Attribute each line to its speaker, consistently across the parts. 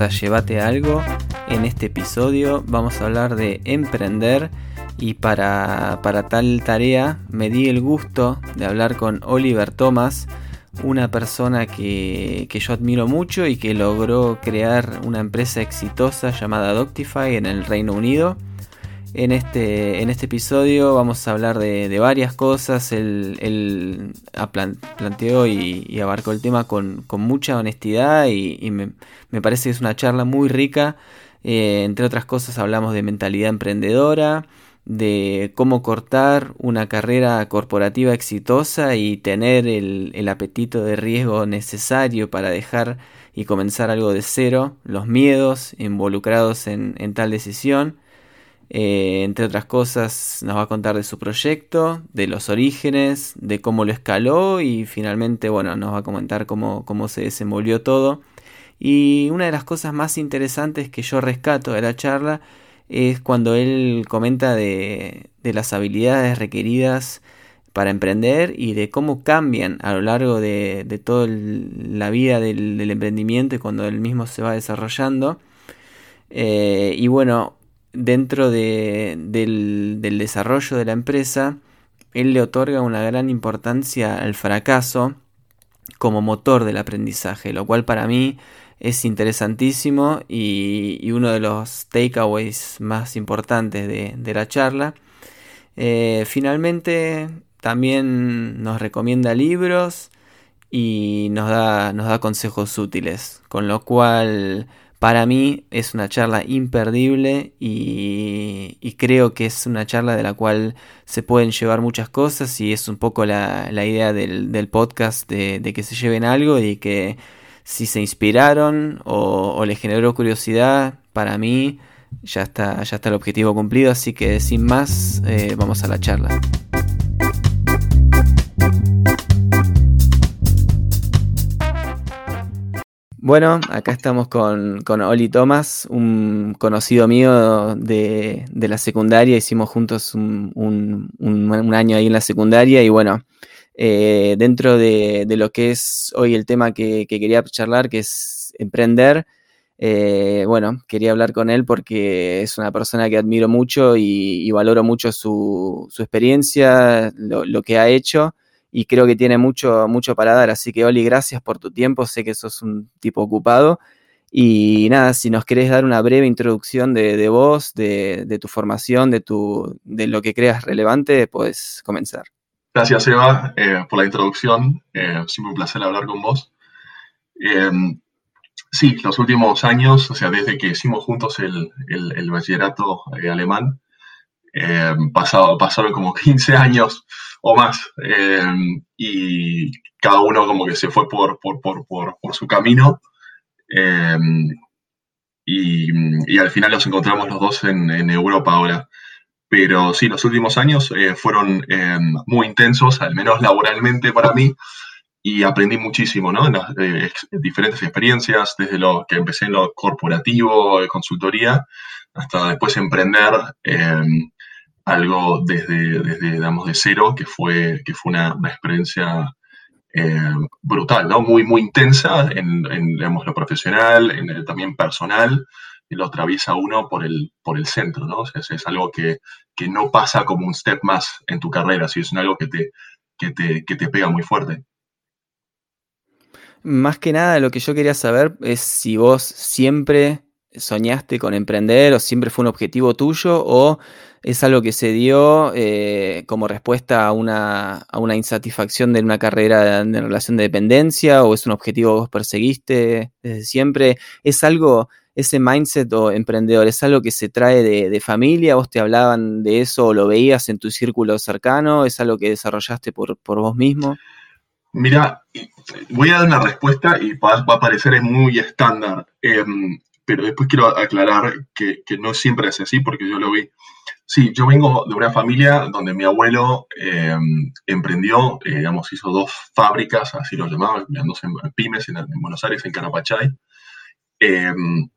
Speaker 1: a Llévate Algo. En este episodio vamos a hablar de emprender y para, tal tarea me di el gusto de hablar con Oliver Thomas, una persona que, yo admiro mucho y que logró crear una empresa exitosa llamada Doctify en el Reino Unido. En este, en este episodio vamos a hablar de, varias cosas. Él, planteó y, abarcó el tema con, mucha honestidad y, me, parece que es una charla muy rica. Eh, entre otras cosas hablamos de mentalidad emprendedora, de cómo cortar una carrera corporativa exitosa y tener el, apetito de riesgo necesario para dejar y comenzar algo de cero, los miedos involucrados en, tal decisión. Eh, entre otras cosas, nos va a contar de su proyecto, de los orígenes, de cómo lo escaló y finalmente, bueno, nos va a comentar cómo, cómo se desenvolvió todo. Y una de las cosas más interesantes que yo rescato de la charla es cuando él comenta de, las habilidades requeridas para emprender y de cómo cambian a lo largo de, toda la vida del, emprendimiento y cuando él mismo se va desarrollando. Eh, y bueno, dentro del, desarrollo de la empresa, él le otorga una gran importancia al fracaso como motor del aprendizaje, lo cual para mí es interesantísimo y, uno de los takeaways más importantes de, la charla. Eh, finalmente también nos recomienda libros y nos da, nos da consejos útiles, con lo cual para mí es una charla imperdible y, creo que es una charla de la cual se pueden llevar muchas cosas y es un poco la, idea del, podcast de, que se lleven algo y que si se inspiraron o, les generó curiosidad, para mí ya está, ya está el objetivo cumplido, así que sin más, eh, vamos a la charla. Bueno, acá estamos con, con, Oli Thomas, un conocido mío de, la secundaria. Hicimos juntos un, un, año ahí en la secundaria y bueno, eh, dentro de, lo que es hoy el tema que, quería charlar, que es emprender. Eh, bueno, quería hablar con él porque es una persona que admiro mucho y, valoro mucho su, experiencia, lo, que ha hecho y creo que tiene mucho, mucho para dar. Así que, Oli, gracias por tu tiempo. Sé que sos un tipo ocupado. Y nada, si nos querés dar una breve introducción de, vos, de, de, tu formación, de, tu, de lo que creas relevante, puedes comenzar.
Speaker 2: Gracias, Eva, eh, por la introducción. Eh, siempre un placer hablar con vos. Eh, sí, los últimos años, o sea, desde que hicimos juntos el, el, bachillerato alemán, pasado, pasaron como 15 años o más. y cada uno como que se fue por, por, por, por su camino. Y, y, al final los encontramos los dos en, en Europa ahora. Pero sí, los últimos años eh, fueron eh, muy intensos, al menos laboralmente para mí, y aprendí muchísimo, ¿no? En las eh, diferentes experiencias, desde lo que empecé en lo corporativo, consultoría, hasta después emprender algo desde, desde, de cero, que fue, que fue una, experiencia brutal, ¿no? Muy, muy intensa en, en lo profesional, en el, también personal, y lo atraviesa uno por el, por el centro, ¿no? O sea, es, algo que, no pasa como un step más en tu carrera, si es algo que te, te, que te pega muy fuerte.
Speaker 1: Más que nada, lo que yo quería saber es si vos siempre soñaste con emprender o siempre fue un objetivo tuyo o es algo que se dio eh, como respuesta a una, a una, insatisfacción de una carrera en relación de dependencia o es un objetivo que vos perseguiste desde siempre. ¿Es algo ese mindset o emprendedor, ¿es algo que se trae de, familia? ¿Vos te hablaban de eso o lo veías en tu círculo cercano? ¿Es algo que desarrollaste por, vos mismo?
Speaker 2: Mira, voy a dar una respuesta y va, a parecer muy estándar, em, pero después quiero aclarar que, no siempre es así porque yo lo vi. Sí, yo vengo de una familia donde mi abuelo em, emprendió, eh, digamos, hizo dos fábricas, así lo llamaban, dos pymes en, Buenos Aires, en Carapachay. Em,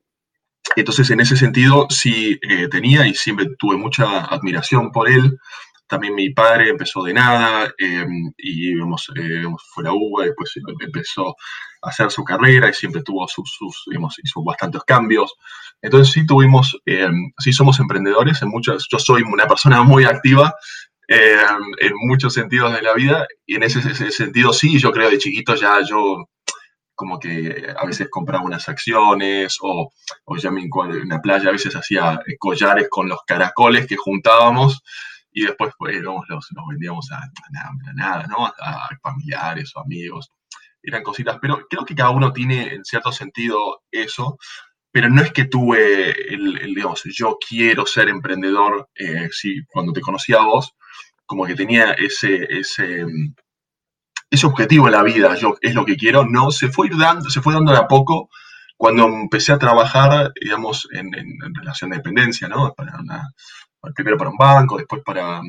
Speaker 2: entonces, en ese sentido, sí eh, tenía y siempre tuve mucha admiración por él, también mi padre empezó de nada y vamos, fue la UBA, después empezó a hacer su carrera y siempre tuvo sus, sus digamos, hizo bastantes cambios. Entonces sí tuvimos, sí somos emprendedores en muchas, yo soy una persona muy activa en muchos sentidos de la vida y en ese, ese, sentido sí, yo creo de chiquito ya yo como que a veces compraba unas acciones o, o ya me, en la playa a veces hacía collares con los caracoles que juntábamos y después pues, los, los, vendíamos a, a, nada, ¿no? A, familiares o amigos. Eran cositas, pero creo que cada uno tiene en cierto sentido eso, pero no es que tuve el, digamos, yo quiero ser emprendedor, eh, cuando te conocí a vos, como que tenía ese, ese, ese objetivo en la vida, yo es lo que quiero, no, se fue dando, se fue dando de a poco cuando empecé a trabajar, digamos, en, relación de dependencia, ¿no? Para primero para un banco, después para,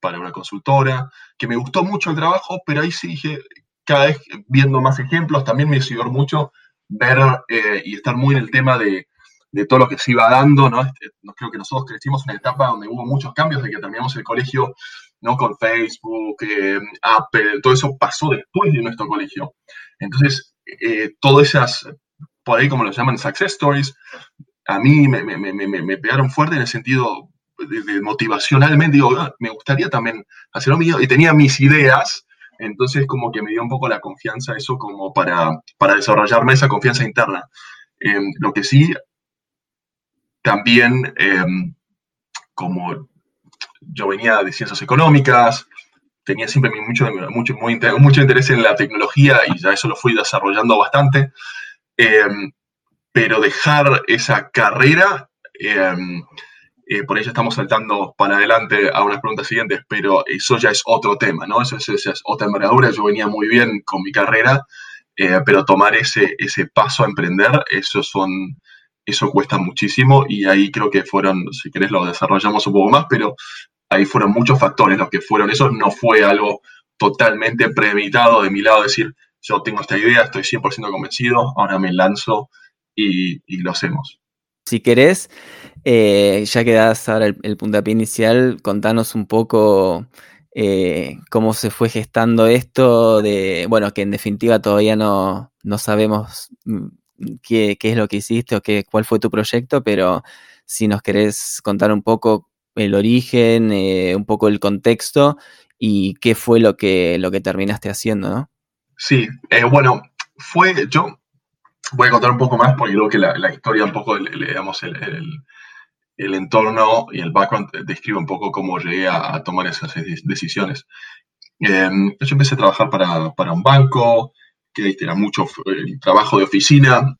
Speaker 2: para una consultora, que me gustó mucho el trabajo, pero ahí sí dije, cada vez viendo más ejemplos, también me sirvió mucho ver eh, y estar muy en el tema de, de, todo lo que se iba dando, ¿no? Este, creo que nosotros crecimos en una etapa donde hubo muchos cambios, de que terminamos el colegio ¿no? Con Facebook, eh, Apple, todo eso pasó después de nuestro colegio. Entonces, eh, todas esas, por ahí como lo llaman, success stories, a mí me, me, me, me pegaron fuerte en el sentido de, motivacionalmente, digo, ah, me gustaría también hacer lo mío, y tenía mis ideas, entonces como que me dio un poco la confianza eso como para, para desarrollarme esa confianza interna. Em, lo que sí, también em, como yo venía de ciencias económicas, tenía siempre mucho, mucho, mucho interés en la tecnología y ya eso lo fui desarrollando bastante. Em, pero dejar esa carrera, em, eh, por ahí ya estamos saltando para adelante a unas preguntas siguientes, pero eso ya es otro tema, ¿no? Eso, es otra envergadura. Yo venía muy bien con mi carrera, eh, pero tomar ese, ese paso a emprender, eso son, eso cuesta muchísimo y ahí creo que fueron, si querés lo desarrollamos un poco más, pero ahí fueron muchos factores los que fueron. Eso no fue algo totalmente premeditado de mi lado, decir, yo tengo esta idea, estoy 100% convencido, ahora me lanzo y, lo hacemos.
Speaker 1: Si querés, eh, ya que das ahora el, puntapié inicial, contanos un poco eh, cómo se fue gestando esto de, bueno, que en definitiva todavía no, no sabemos mm, qué, qué, es lo que hiciste o qué, cuál fue tu proyecto, pero si nos querés contar un poco el origen, eh, un poco el contexto y qué fue lo que, lo que terminaste haciendo, ¿no?
Speaker 2: Sí, bueno, fue, yo voy a contar un poco más porque creo que la, historia un poco, le, damos el, entorno y el background describe un poco cómo llegué a, tomar esas decisiones. Em, yo empecé a trabajar para, un banco, que era mucho trabajo de oficina,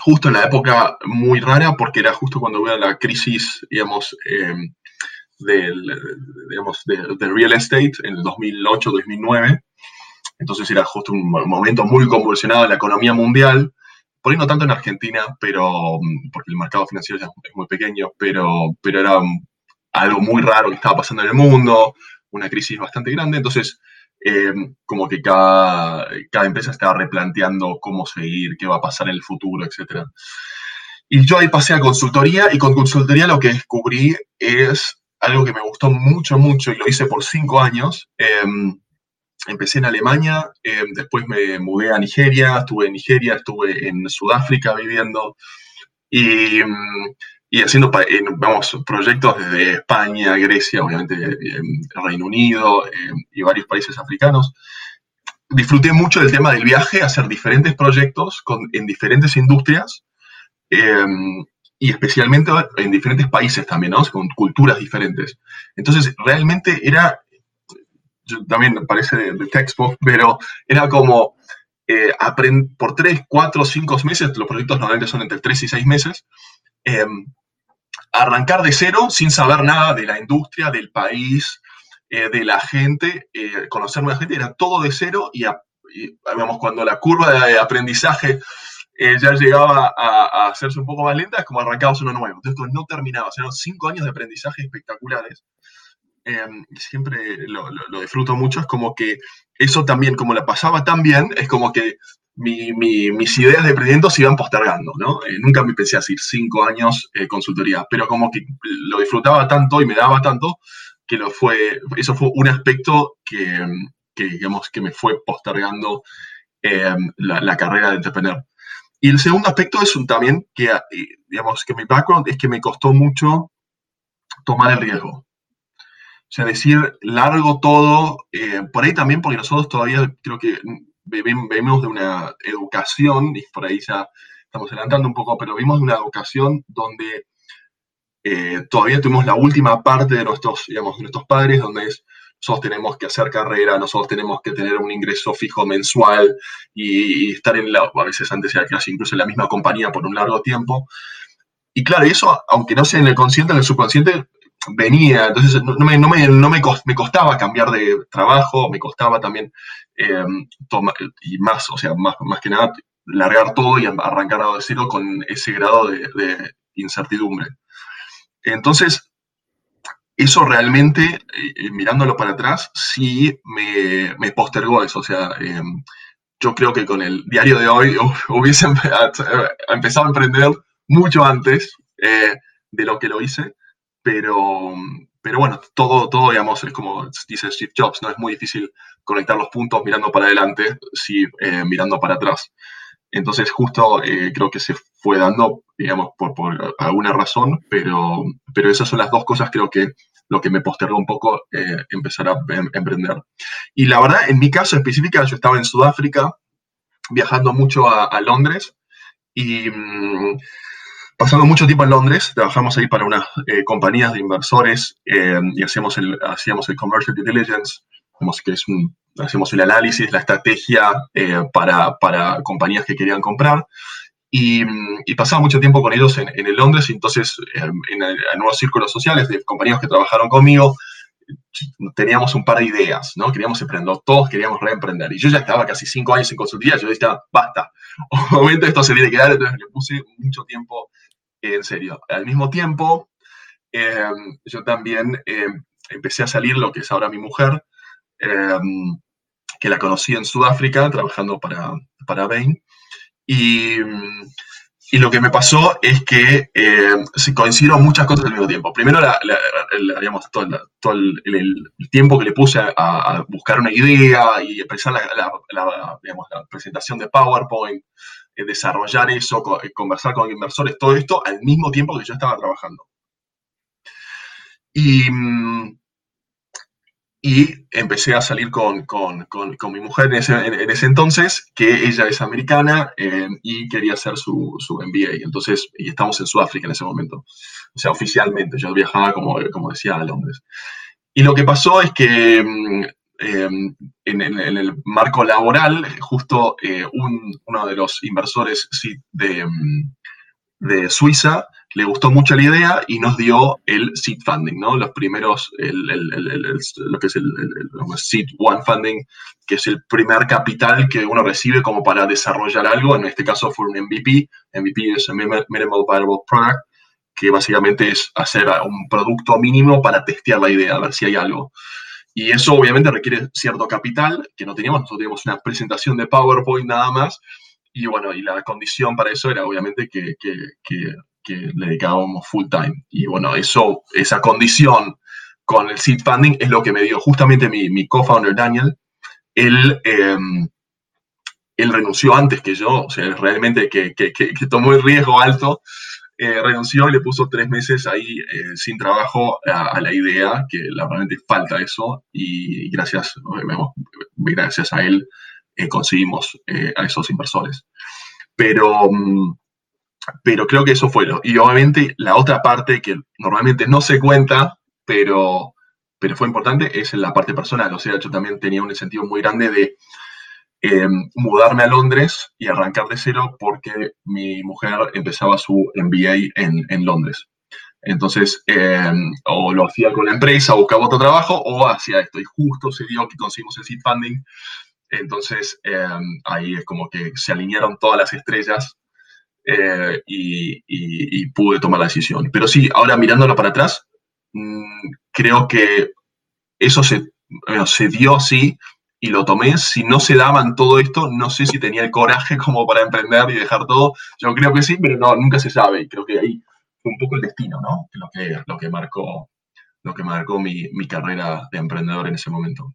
Speaker 2: justo en la época muy rara, porque era justo cuando hubo la crisis, digamos, em, del, digamos, real estate en el 2008-2009. Entonces era justo un momento muy convulsionado en la economía mundial, por ahí no tanto en Argentina, pero porque el mercado financiero ya es muy pequeño, pero, pero era algo muy raro que estaba pasando en el mundo, una crisis bastante grande. Entonces, eh, como que cada, cada empresa estaba replanteando cómo seguir, qué va a pasar en el futuro, etc. Y yo ahí pasé a consultoría y con consultoría lo que descubrí es algo que me gustó mucho, mucho y lo hice por cinco años. Em, empecé en Alemania, em, después me mudé a Nigeria, estuve en Nigeria, estuve en Sudáfrica viviendo y y haciendo, vamos, proyectos desde España, Grecia, obviamente Reino Unido y varios países africanos. Disfruté mucho del tema del viaje, hacer diferentes proyectos con, en diferentes industrias em, y especialmente en diferentes países también, ¿no? con culturas diferentes. Entonces, realmente era, también parece de, de textbook, pero era como eh, por tres, cuatro, cinco meses, los proyectos normalmente son entre tres y seis meses, eh, arrancar de cero sin saber nada de la industria, del país, eh, de la gente, eh, conocer nueva gente, era todo de cero y, cuando la curva de aprendizaje eh, ya llegaba a, hacerse un poco más lenta, es como arrancabas uno nuevo. Entonces no terminaba, eran cinco años de aprendizaje espectaculares. Em, siempre lo, lo, disfruto mucho, es como que eso también, como la pasaba tan bien, es como que mis ideas de emprendimiento se iban postergando, ¿no? Eh, nunca me pensé así, cinco años eh, consultoría, pero como que lo disfrutaba tanto y me daba tanto que lo fue, eso fue un aspecto que, que digamos, que me fue postergando em, la, carrera de entrepreneur. Y el segundo aspecto es un, también que, eh, digamos, que mi background es que me costó mucho tomar el riesgo. O sea, decir largo todo, eh, por ahí también, porque nosotros todavía creo que vemos de una educación, y por ahí ya estamos adelantando un poco, pero vimos de una educación donde eh, todavía tuvimos la última parte de nuestros, digamos, de nuestros padres, donde es, nosotros tenemos que hacer carrera, nosotros tenemos que tener un ingreso fijo mensual y, estar en la, a veces antes era casi incluso en la misma compañía por un largo tiempo. Y claro, eso, aunque no sea en el consciente, en el subconsciente, venía, entonces no, me, no, me, no me, costaba cambiar de trabajo, me costaba también eh, y más, o sea, más, más que nada, largar todo y arrancar a cero con ese grado de, incertidumbre. Entonces, eso realmente, eh, mirándolo para atrás, sí me, postergó eso. O sea, em, yo creo que con el diario de hoy hubiese empezado a emprender mucho antes eh, de lo que lo hice, pero, pero bueno, todo, todo, digamos, es como dice Steve Jobs, ¿no? Es muy difícil conectar los puntos mirando para adelante, sí eh, mirando para atrás. Entonces, justo eh, creo que se fue dando, digamos, por, por, alguna razón, pero, pero esas son las dos cosas, creo que lo que me postergó un poco eh, empezar a em, emprender. Y la verdad, en mi caso específica, yo estaba en Sudáfrica, viajando mucho a, Londres y mm, pasando mucho tiempo en Londres. Trabajamos ahí para unas eh, compañías de inversores y hacíamos el, hacíamos el commercial due diligence, que es un hacemos el análisis, la estrategia eh, para, para, compañías que querían comprar. Y, y pasaba mucho tiempo con ellos en, en el Londres, y entonces em, en, en, nuevos círculos sociales de compañeros que trabajaron conmigo, teníamos un par de ideas, ¿no? Queríamos emprender, todos queríamos reemprender. Y yo ya estaba casi cinco años en consultoría, yo decía, basta, obviamente esto se tiene que dar, entonces le puse mucho tiempo en serio. Al mismo tiempo, em, yo también em, empecé a salir lo que es ahora mi mujer, Em, que la conocí en Sudáfrica trabajando para, para Bain. Y, y lo que me pasó es que se coincidieron muchas cosas al mismo tiempo. Primero, la, todo, todo el, tiempo que le puse a, buscar una idea y empezar la, presentación de PowerPoint, desarrollar eso, eh, conversar con inversores, todo esto al mismo tiempo que yo estaba trabajando. Y, mm, y empecé a salir con, con, con, mi mujer en ese, en, ese, entonces, que ella es americana eh, y quería hacer su, su, MBA. Entonces, y estamos en Sudáfrica en ese momento. O sea, oficialmente, yo viajaba, como, como decía, a Londres. Y lo que pasó es que em, en, el marco laboral, justo eh, un, uno de los inversores de, mm, de Suiza le gustó mucho la idea y nos dio el seed funding, ¿no? Los primeros, el, lo que es el, seed one funding, que es el primer capital que uno recibe como para desarrollar algo. En este caso fue un MVP. MVP es un Minimal Viable Product, que básicamente es hacer un producto mínimo para testear la idea, a ver si hay algo. Y eso obviamente requiere cierto capital que no teníamos. Nosotros teníamos una presentación de PowerPoint nada más. Y bueno, y la condición para eso era obviamente que, que, que que le dedicábamos full time. Y bueno, eso, esa condición con el seed funding es lo que me dio justamente mi, mi co-founder Daniel. Él, em, él renunció antes que yo, o sea, realmente que, que, tomó el riesgo alto, eh, renunció y le puso tres meses ahí eh, sin trabajo a, la idea, que la realmente falta eso, y gracias, gracias a él eh, conseguimos a esos inversores. Pero, mm, pero creo que eso fue lo. Y obviamente la otra parte que normalmente no se cuenta, pero, pero fue importante, es la parte personal. O sea, yo también tenía un incentivo muy grande de eh, mudarme a Londres y arrancar de cero porque mi mujer empezaba su MBA en, en Londres. Entonces, eh, o lo hacía con la empresa, buscaba otro trabajo, o hacía esto. Y justo se dio que conseguimos el seed funding. Entonces, eh, ahí es como que se alinearon todas las estrellas eh, y, pude tomar la decisión. Pero sí, ahora mirándolo para atrás, mm, creo que eso se, se dio, sí, y lo tomé. Si no se daban todo esto, no sé si tenía el coraje como para emprender y dejar todo. Yo creo que sí, pero no, nunca se sabe. Y creo que ahí fue un poco el destino, ¿no? Lo que, lo que marcó, lo que marcó mi, mi carrera de emprendedor en ese momento.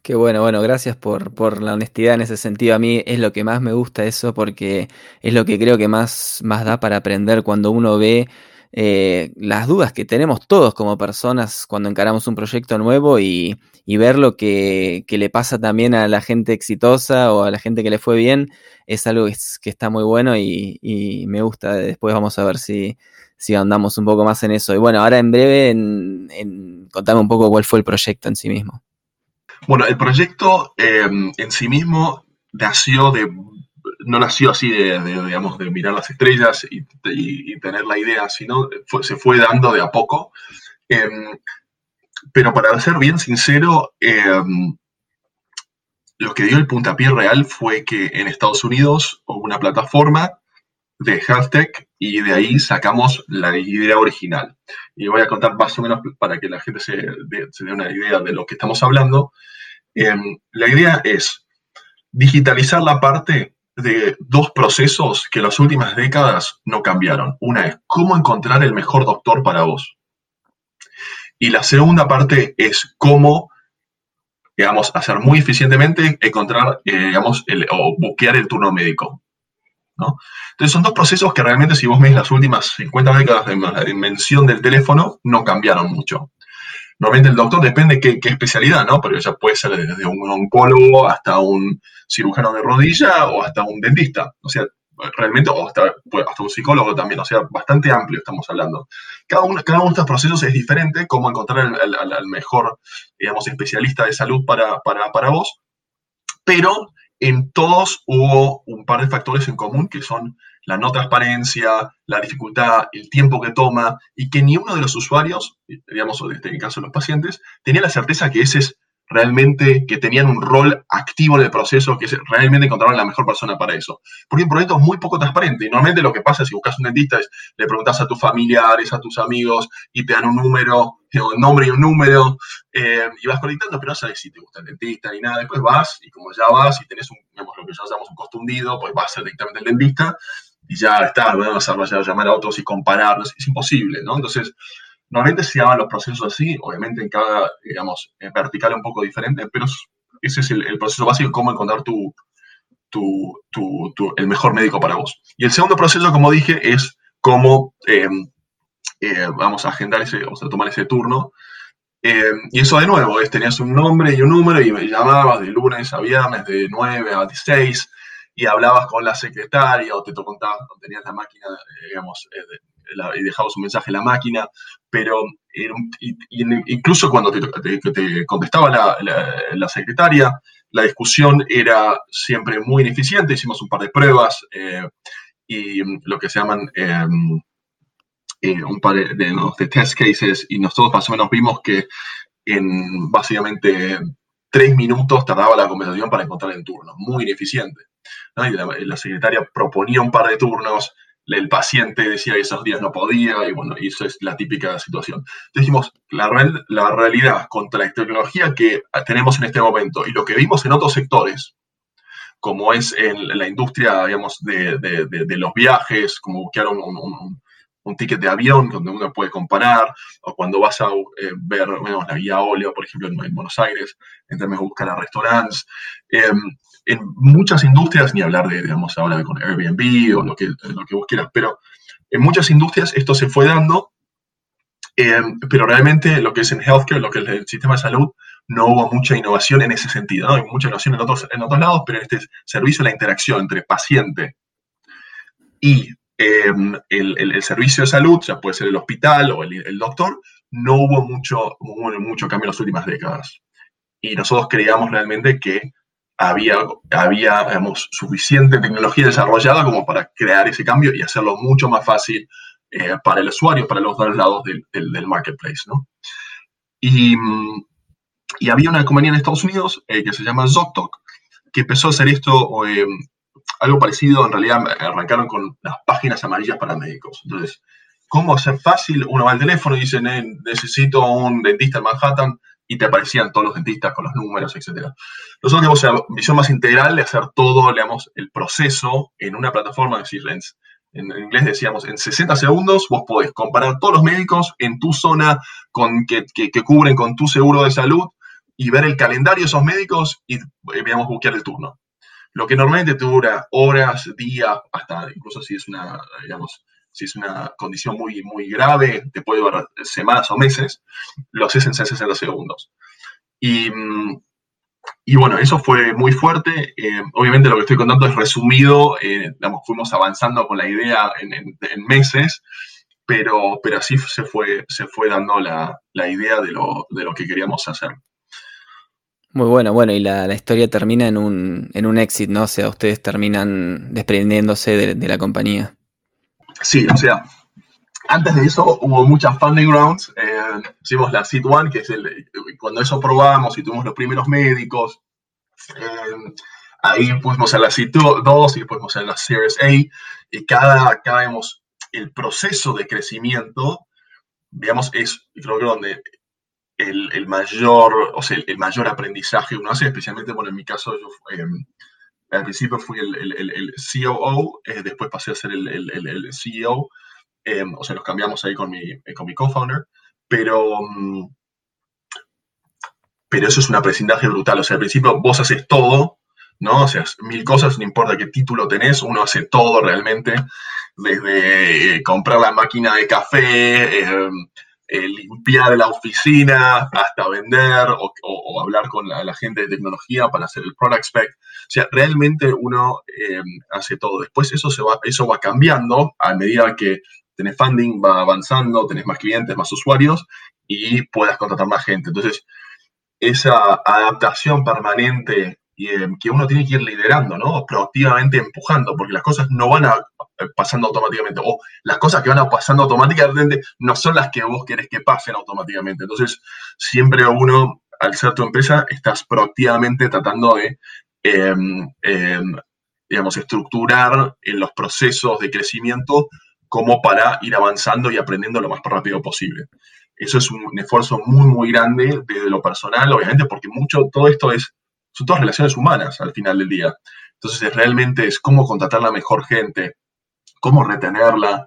Speaker 1: Qué bueno, bueno, gracias por, por, la honestidad en ese sentido. A mí es lo que más me gusta eso porque es lo que creo que más, más da para aprender cuando uno ve eh, las dudas que tenemos todos como personas cuando encaramos un proyecto nuevo y, ver lo que, le pasa también a la gente exitosa o a la gente que le fue bien es algo que, está muy bueno y, me gusta. Después vamos a ver si, andamos un poco más en eso. Y bueno, ahora en breve, en, contame un poco cuál fue el proyecto en sí mismo.
Speaker 2: Bueno, el proyecto em, en sí mismo nació de, no nació así de, digamos, de mirar las estrellas y, tener la idea, sino se fue dando de a poco. Em, pero para ser bien sincero, em, lo que dio el puntapié real fue que en Estados Unidos hubo una plataforma de tech y de ahí sacamos la idea original. Y voy a contar más o menos para que la gente se dé, una idea de lo que estamos hablando. Em, la idea es digitalizar la parte de dos procesos que en las últimas décadas no cambiaron. Una es cómo encontrar el mejor doctor para vos. Y la segunda parte es cómo, digamos, hacer muy eficientemente encontrar, eh, digamos, o buquear el turno médico. Entonces son dos procesos que realmente si vos ves las últimas 50 décadas de la dimensión del teléfono, no cambiaron mucho. Normalmente el doctor depende qué, qué especialidad, ¿no? Porque ya puede ser desde un oncólogo hasta un cirujano de rodilla o hasta un dentista. O sea, realmente, o hasta, hasta un psicólogo también, o sea, bastante amplio estamos hablando. Cada uno, cada uno de estos procesos es diferente, cómo encontrar al mejor, digamos, especialista de salud para, para, para vos, pero en todos hubo un par de factores en común que son la no transparencia, la dificultad, el tiempo que toma y que ni uno de los usuarios, digamos, en este caso los pacientes, tenía la certeza que ese es realmente, que tenían un rol activo en el proceso, que realmente encontraron la mejor persona para eso. Porque un proyecto muy poco transparente. Y normalmente lo que pasa si buscas un dentista es, le preguntas a tus familiares, a tus amigos, y te dan un número, un nombre y un número, eh, y vas conectando, pero no sabes si te gusta el dentista ni nada. Después vas, y como ya vas, y tenés un, lo que llamamos un costo hundido, pues vas directamente al dentista, y ya está, no vas a llamar a otros y compararlos, es imposible, ¿no? Entonces, Normalmente se llaman los procesos así, obviamente en cada, digamos, vertical un poco diferente, pero ese es el, proceso básico, cómo encontrar tu, el mejor médico para vos. Y el segundo proceso, como dije, es cómo eh, eh, vamos a agendar ese, vamos a tomar ese turno. Eh, y eso de nuevo, tenías un nombre y un número y me llamabas de lunes a viernes, de 9 a 16, y hablabas con la secretaria o te contabas, tenías la máquina, digamos, y dejabas un mensaje en la máquina, pero incluso cuando te, contestaba la, secretaria, la discusión era siempre muy ineficiente, hicimos un par de pruebas eh, y lo que se llaman em, eh, un par de, test cases y nosotros más o menos vimos que en básicamente tres minutos tardaba la conversación para encontrar el turno, muy ineficiente. la, secretaria proponía un par de turnos, el paciente decía que esos días no podía, y bueno, eso es la típica situación. Dijimos, la, la realidad contra la tecnología que tenemos en este momento y lo que vimos en otros sectores, como es en la industria, digamos, de, de, los viajes, como buscar un, un, ticket de avión donde uno puede comparar, o cuando vas a eh, ver la guía óleo, por ejemplo, en, Buenos Aires, en términos de buscar a restaurantes. Em, en muchas industrias, ni hablar de, digamos, ahora con Airbnb o lo que, lo que vos quieras, pero en muchas industrias esto se fue dando, eh, pero realmente lo que es en healthcare, lo que es el sistema de salud, no hubo mucha innovación en ese sentido. ¿no? Hay mucha innovación en otros, en otros lados, pero en este servicio, la interacción entre paciente y em, el, el, servicio de salud, ya puede ser el hospital o el, el doctor, no hubo mucho, mucho cambio en las últimas décadas. Y nosotros creíamos realmente que había, había suficiente tecnología desarrollada como para crear ese cambio y hacerlo mucho más fácil eh, para el usuario, para los dos lados del, del, marketplace. ¿no? Y, y, había una compañía en Estados Unidos eh, que se llama ZocDoc, que empezó a hacer esto, eh, algo parecido, en realidad arrancaron con las páginas amarillas para médicos. Entonces, ¿cómo hacer fácil? Uno va al teléfono y dice, necesito un dentista en Manhattan, y te aparecían todos los dentistas con los números, etc. Nosotros tenemos una visión más integral de hacer todo, digamos, el proceso en una plataforma, es decir, En inglés decíamos, en 60 segundos vos podés comparar todos los médicos en tu zona con, que, que, cubren con tu seguro de salud y ver el calendario de esos médicos y, digamos, buscar el turno. Lo que normalmente te dura horas, días, hasta incluso si es una, digamos, si es una condición muy, muy grave, te puede durar semanas o meses, lo haces en 60 segundos. Y, y bueno, eso fue muy fuerte. Eh, obviamente lo que estoy contando es resumido, eh, fuimos avanzando con la idea en, meses, pero, pero así se fue, se fue dando la, idea de lo, de lo, que queríamos hacer.
Speaker 1: Muy bueno, bueno, y la, historia termina en un, en un éxito, ¿no? O sea, ustedes terminan desprendiéndose de la compañía.
Speaker 2: Sí, o sea, antes de eso hubo muchas funding rounds. Eh, hicimos la Seed One, que es el, cuando eso probamos y tuvimos los primeros médicos. Eh, ahí fuimos a la Seed 2 y fuimos a la Series A. Y cada, cada el proceso de crecimiento, digamos, es creo que donde el, mayor, o sea, el, mayor aprendizaje uno hace, especialmente, bueno, en mi caso, yo eh, al principio fui el, el COO, después pasé a ser el, CEO, Em, o sea, nos cambiamos ahí con mi, eh, con mi co-founder, pero, mm, pero eso es un aprendizaje brutal. O sea, al principio vos haces todo, ¿no? O sea, mil cosas, no importa qué título tenés, uno hace todo realmente, desde eh, comprar la máquina de café, em, eh, limpiar la oficina, hasta vender o, hablar con la, gente de tecnología para hacer el product spec. O sea, realmente uno em, hace todo. Después eso, se va, eso va cambiando a medida que tenés funding, va avanzando, tenés más clientes, más usuarios y puedas contratar más gente. Entonces, esa adaptación permanente eh, que uno tiene que ir liderando, ¿no? Proactivamente empujando, porque las cosas no van a, eh, pasando automáticamente, o las cosas que van a pasando automáticamente no son las que vos querés que pasen automáticamente. Entonces, siempre uno, al ser tu empresa, estás proactivamente tratando de, em, em, digamos, estructurar en los procesos de crecimiento como para ir avanzando y aprendiendo lo más rápido posible. Eso es un esfuerzo muy, muy grande desde lo personal, obviamente, porque mucho, todo esto es, son todas relaciones humanas al final del día. Entonces, realmente es cómo contratar la mejor gente, cómo retenerla,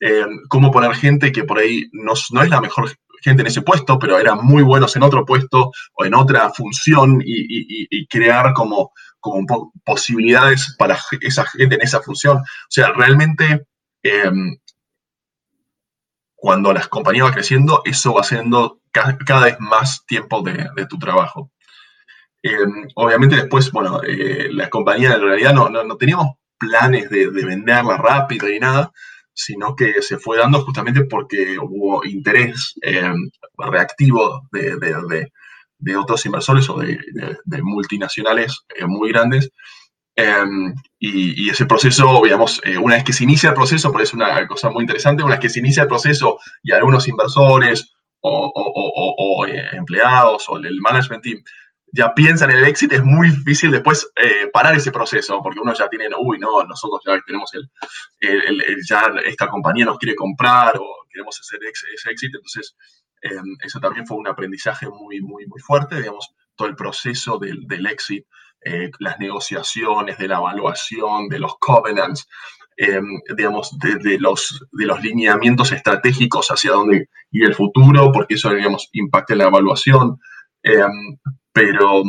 Speaker 2: eh, cómo poner gente que por ahí no, no es la mejor gente en ese puesto, pero eran muy buenos en otro puesto o en otra función y, crear como, como posibilidades para esa gente en esa función. O sea, realmente Em, cuando las compañías van creciendo, eso va siendo cada, vez más tiempo de, tu trabajo. Em, obviamente después, bueno, eh, la compañía en realidad no, no, teníamos planes de, venderla rápido y nada, sino que se fue dando justamente porque hubo interés em, reactivo de, otros inversores o de, multinacionales eh, muy grandes. Em, y, ese proceso, digamos, eh, una vez que se inicia el proceso, parece una cosa muy interesante, una vez que se inicia el proceso y algunos inversores o, eh, empleados o el management team ya piensan en el éxito, es muy difícil después eh, parar ese proceso, porque uno ya tiene, uy, no, nosotros ya tenemos el, ya esta compañía nos quiere comprar o queremos hacer ese éxito, entonces em, eso también fue un aprendizaje muy, muy, muy fuerte, digamos, todo el proceso del, del éxito eh, las negociaciones, de la evaluación, de los covenants, eh, digamos, de, los, de los lineamientos estratégicos hacia dónde ir el futuro, porque eso, digamos, impacta la evaluación. Eh, pero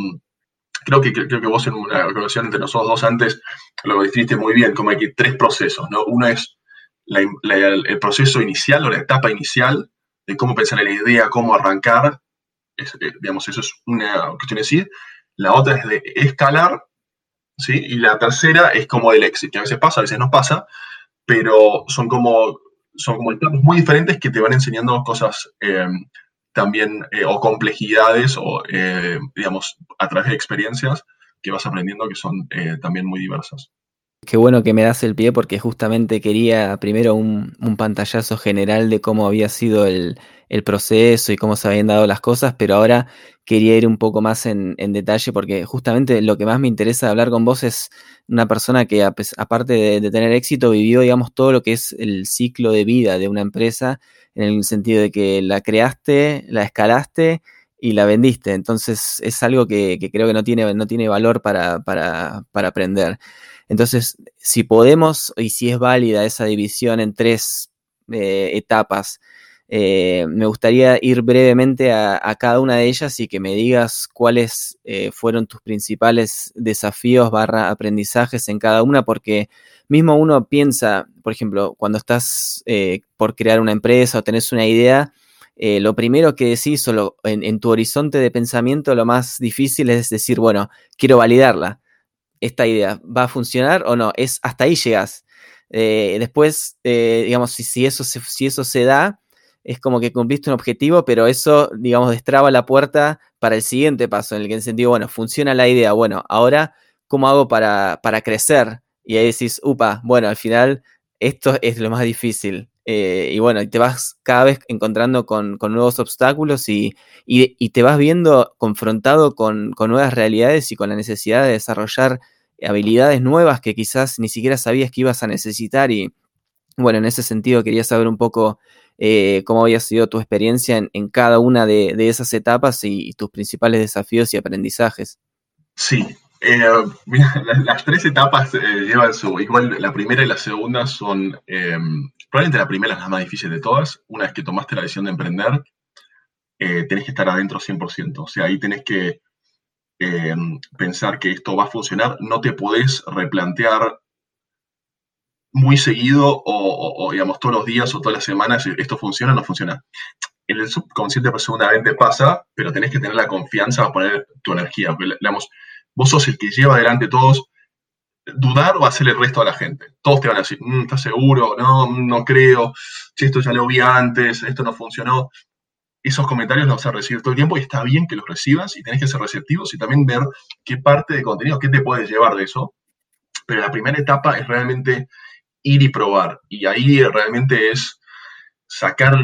Speaker 2: creo que, creo que vos en una conversación entre nosotros dos antes lo definiste muy bien, como hay que tres procesos, ¿no? Uno es el proceso inicial o la etapa inicial de cómo pensar en la idea, cómo arrancar, digamos, eso es una cuestión de decir la otra es de escalar, ¿sí? Y la tercera es como el éxito, que a veces pasa, a veces no pasa, pero son como, son como etapas muy diferentes que te van enseñando cosas em, también, eh, o complejidades, o, eh, digamos, a través de experiencias que vas aprendiendo que son eh, también muy diversas.
Speaker 1: Qué bueno que me das el pie porque justamente quería primero un, pantallazo general de cómo había sido el, proceso y cómo se habían dado las cosas, pero ahora quería ir un poco más en, detalle porque justamente lo que más me interesa hablar con vos es una persona que aparte de, tener éxito vivió, digamos, todo lo que es el ciclo de vida de una empresa en el sentido de que la creaste, la escalaste y la vendiste. Entonces es algo que, creo que no tiene, no tiene valor para, para aprender. Entonces, si podemos y si es válida esa división en tres eh, etapas, eh, me gustaría ir brevemente a, cada una de ellas y que me digas cuáles eh, fueron tus principales desafíos barra aprendizajes en cada una, porque mismo uno piensa, por ejemplo, cuando estás por crear una empresa o tenés una idea, lo primero que decís o en, tu horizonte de pensamiento lo más difícil es decir, bueno, quiero validarla esta idea va a funcionar o no. Es hasta ahí llegas. Eh, después, eh, digamos, si, si, eso se, si eso se da, es como que cumpliste un objetivo, pero eso, digamos, destraba la puerta para el siguiente paso, en el que en sentido, bueno, funciona la idea, bueno, ahora, ¿cómo hago para, para crecer? Y ahí decís, upa, bueno, al final esto es lo más difícil. Eh, y bueno, te vas cada vez encontrando con, nuevos obstáculos y, te vas viendo confrontado con, nuevas realidades y con la necesidad de desarrollar habilidades nuevas que quizás ni siquiera sabías que ibas a necesitar. Y bueno, en ese sentido quería saber un poco eh, cómo había sido tu experiencia en, cada una de, esas etapas y, tus principales desafíos y aprendizajes.
Speaker 2: Sí, eh, las, tres etapas llevan su, igual la primera y la segunda son Probablemente la primera es la más difícil de todas. Una vez que tomaste la decisión de emprender, eh, tenés que estar adentro 100%. O sea, ahí tenés que eh, pensar que esto va a funcionar. No te podés replantear muy seguido o, digamos, todos los días o todas las semanas, esto funciona o no funciona. En el subconsciente seguramente pasa, pero tenés que tener la confianza a poner tu energía. digamos, vos sos el que lleva adelante todos dudar o hacer el resto a la gente. Todos te van a decir, mm, ¿estás seguro? No, no creo. Si esto ya lo vi antes, esto no funcionó. Esos comentarios los vas a recibir todo el tiempo y está bien que los recibas y tenés que ser receptivos y también ver qué parte de contenido, qué te puedes llevar de eso. Pero la primera etapa es realmente ir y probar. Y ahí realmente es sacar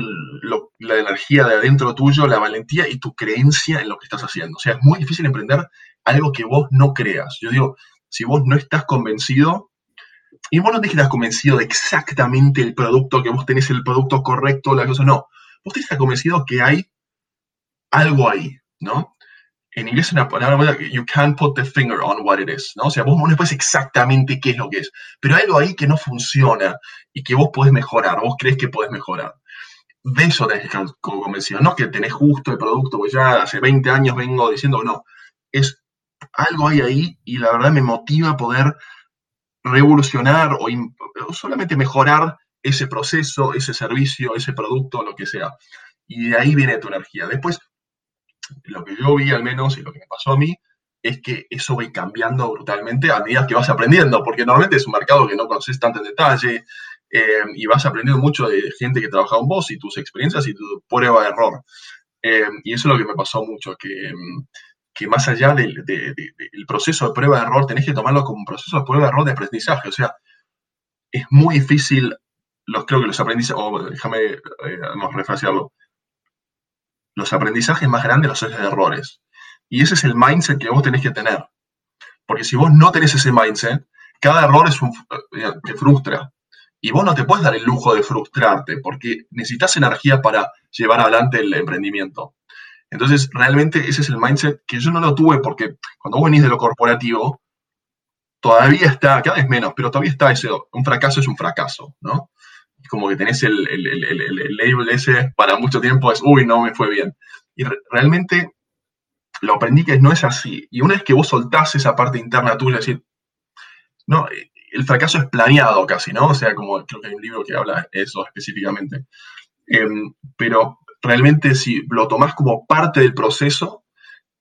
Speaker 2: la energía de adentro tuyo, la valentía y tu creencia en lo que estás haciendo. O sea, es muy difícil emprender algo que vos no creas. Yo digo, si vos no estás convencido, y vos no te estás convencido de exactamente el producto, que vos tenés el producto correcto, la cosa, no. Vos te estás convencido que hay algo ahí, ¿no? En inglés es una palabra you can't put the finger on what it is, ¿no? O sea, vos no sabes exactamente qué es lo que es, pero hay algo ahí que no funciona y que vos podés mejorar, vos crees que podés mejorar. De eso tenés que estar convencido, no que tenés justo el producto, pues ya hace 20 años vengo diciendo no. Es algo hay ahí y la verdad me motiva poder revolucionar o, solamente mejorar ese proceso, ese servicio, ese producto, lo que sea. Y de ahí viene tu energía. Después, lo que yo vi al menos y lo que me pasó a mí es que eso va cambiando brutalmente a medida que vas aprendiendo, porque normalmente es un mercado que no conoces tanto en detalle eh, y vas aprendiendo mucho de gente que trabaja con vos y tus experiencias y tu prueba de error. Eh, y eso es lo que me pasó mucho, que mm, que más allá del, proceso de prueba de error, tenés que tomarlo como un proceso de prueba de error de aprendizaje. O sea, es muy difícil, los, creo que los aprendizajes, o déjame eh, refrasearlo, los aprendizajes más grandes los haces de errores. Y ese es el mindset que vos tenés que tener. Porque si vos no tenés ese mindset, cada error es un, eh, te frustra. Y vos no te puedes dar el lujo de frustrarte, porque necesitas energía para llevar adelante el emprendimiento. Entonces, realmente ese es el mindset que yo no lo tuve porque cuando vos venís de lo corporativo, todavía está, cada vez menos, pero todavía está ese, un fracaso es un fracaso, ¿no? Como que tenés el, label ese para mucho tiempo, es, uy, no me fue bien. Y realmente lo aprendí que no es así. Y una vez que vos soltás esa parte interna tuya, decir, no, el fracaso es planeado casi, ¿no? O sea, como creo que hay un libro que habla eso específicamente. Em, pero realmente si lo tomas como parte del proceso,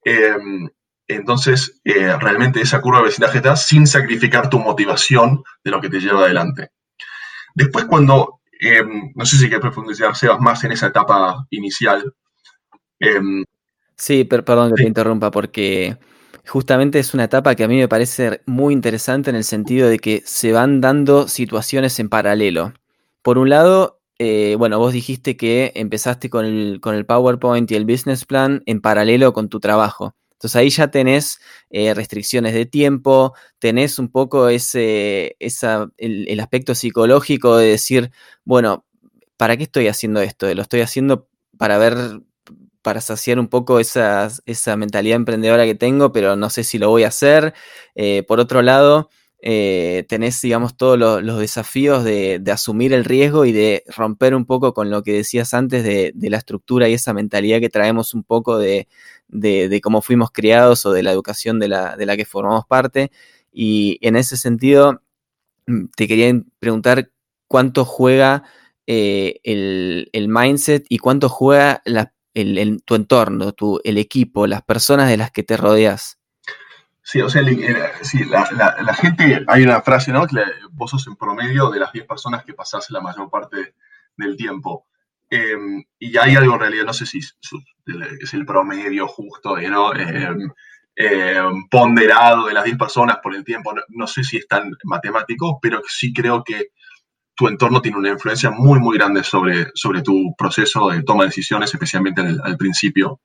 Speaker 2: em, entonces eh, realmente esa curva de vecindad está sin sacrificar tu motivación de lo que te lleva adelante. Después cuando, em, no sé si quieres profundizar, Sebas, más en esa etapa inicial.
Speaker 1: Em, sí, perdón que te interrumpa, porque justamente es una etapa que a mí me parece muy interesante en el sentido de que se van dando situaciones en paralelo. Por un lado, eh, bueno, vos dijiste que empezaste con el, con el, PowerPoint y el business plan en paralelo con tu trabajo. Entonces ahí ya tenés eh, restricciones de tiempo, tenés un poco ese, esa, el, aspecto psicológico de decir, bueno, ¿para qué estoy haciendo esto? Lo estoy haciendo para ver, para saciar un poco esa, mentalidad emprendedora que tengo, pero no sé si lo voy a hacer. Eh, por otro lado, eh, tenés, digamos, todos los, desafíos de, asumir el riesgo y de romper un poco con lo que decías antes de, la estructura y esa mentalidad que traemos un poco de, cómo fuimos criados o de la educación de la, que formamos parte. Y en ese sentido, mm, te quería preguntar cuánto juega eh, el, mindset y cuánto juega tu entorno, tu, el equipo, las personas de las que te rodeas.
Speaker 2: Sí, o sea, la, gente, hay una frase, ¿no? Que vos sos en promedio de las 10 personas que pasás la mayor parte del tiempo. Em, y hay algo en realidad, no sé si es el promedio justo, ¿no? Em, em, ponderado de las 10 personas por el tiempo, no, sé si es tan matemático, pero sí creo que tu entorno tiene una influencia muy, muy grande sobre, sobre tu proceso de toma de decisiones, especialmente al principio.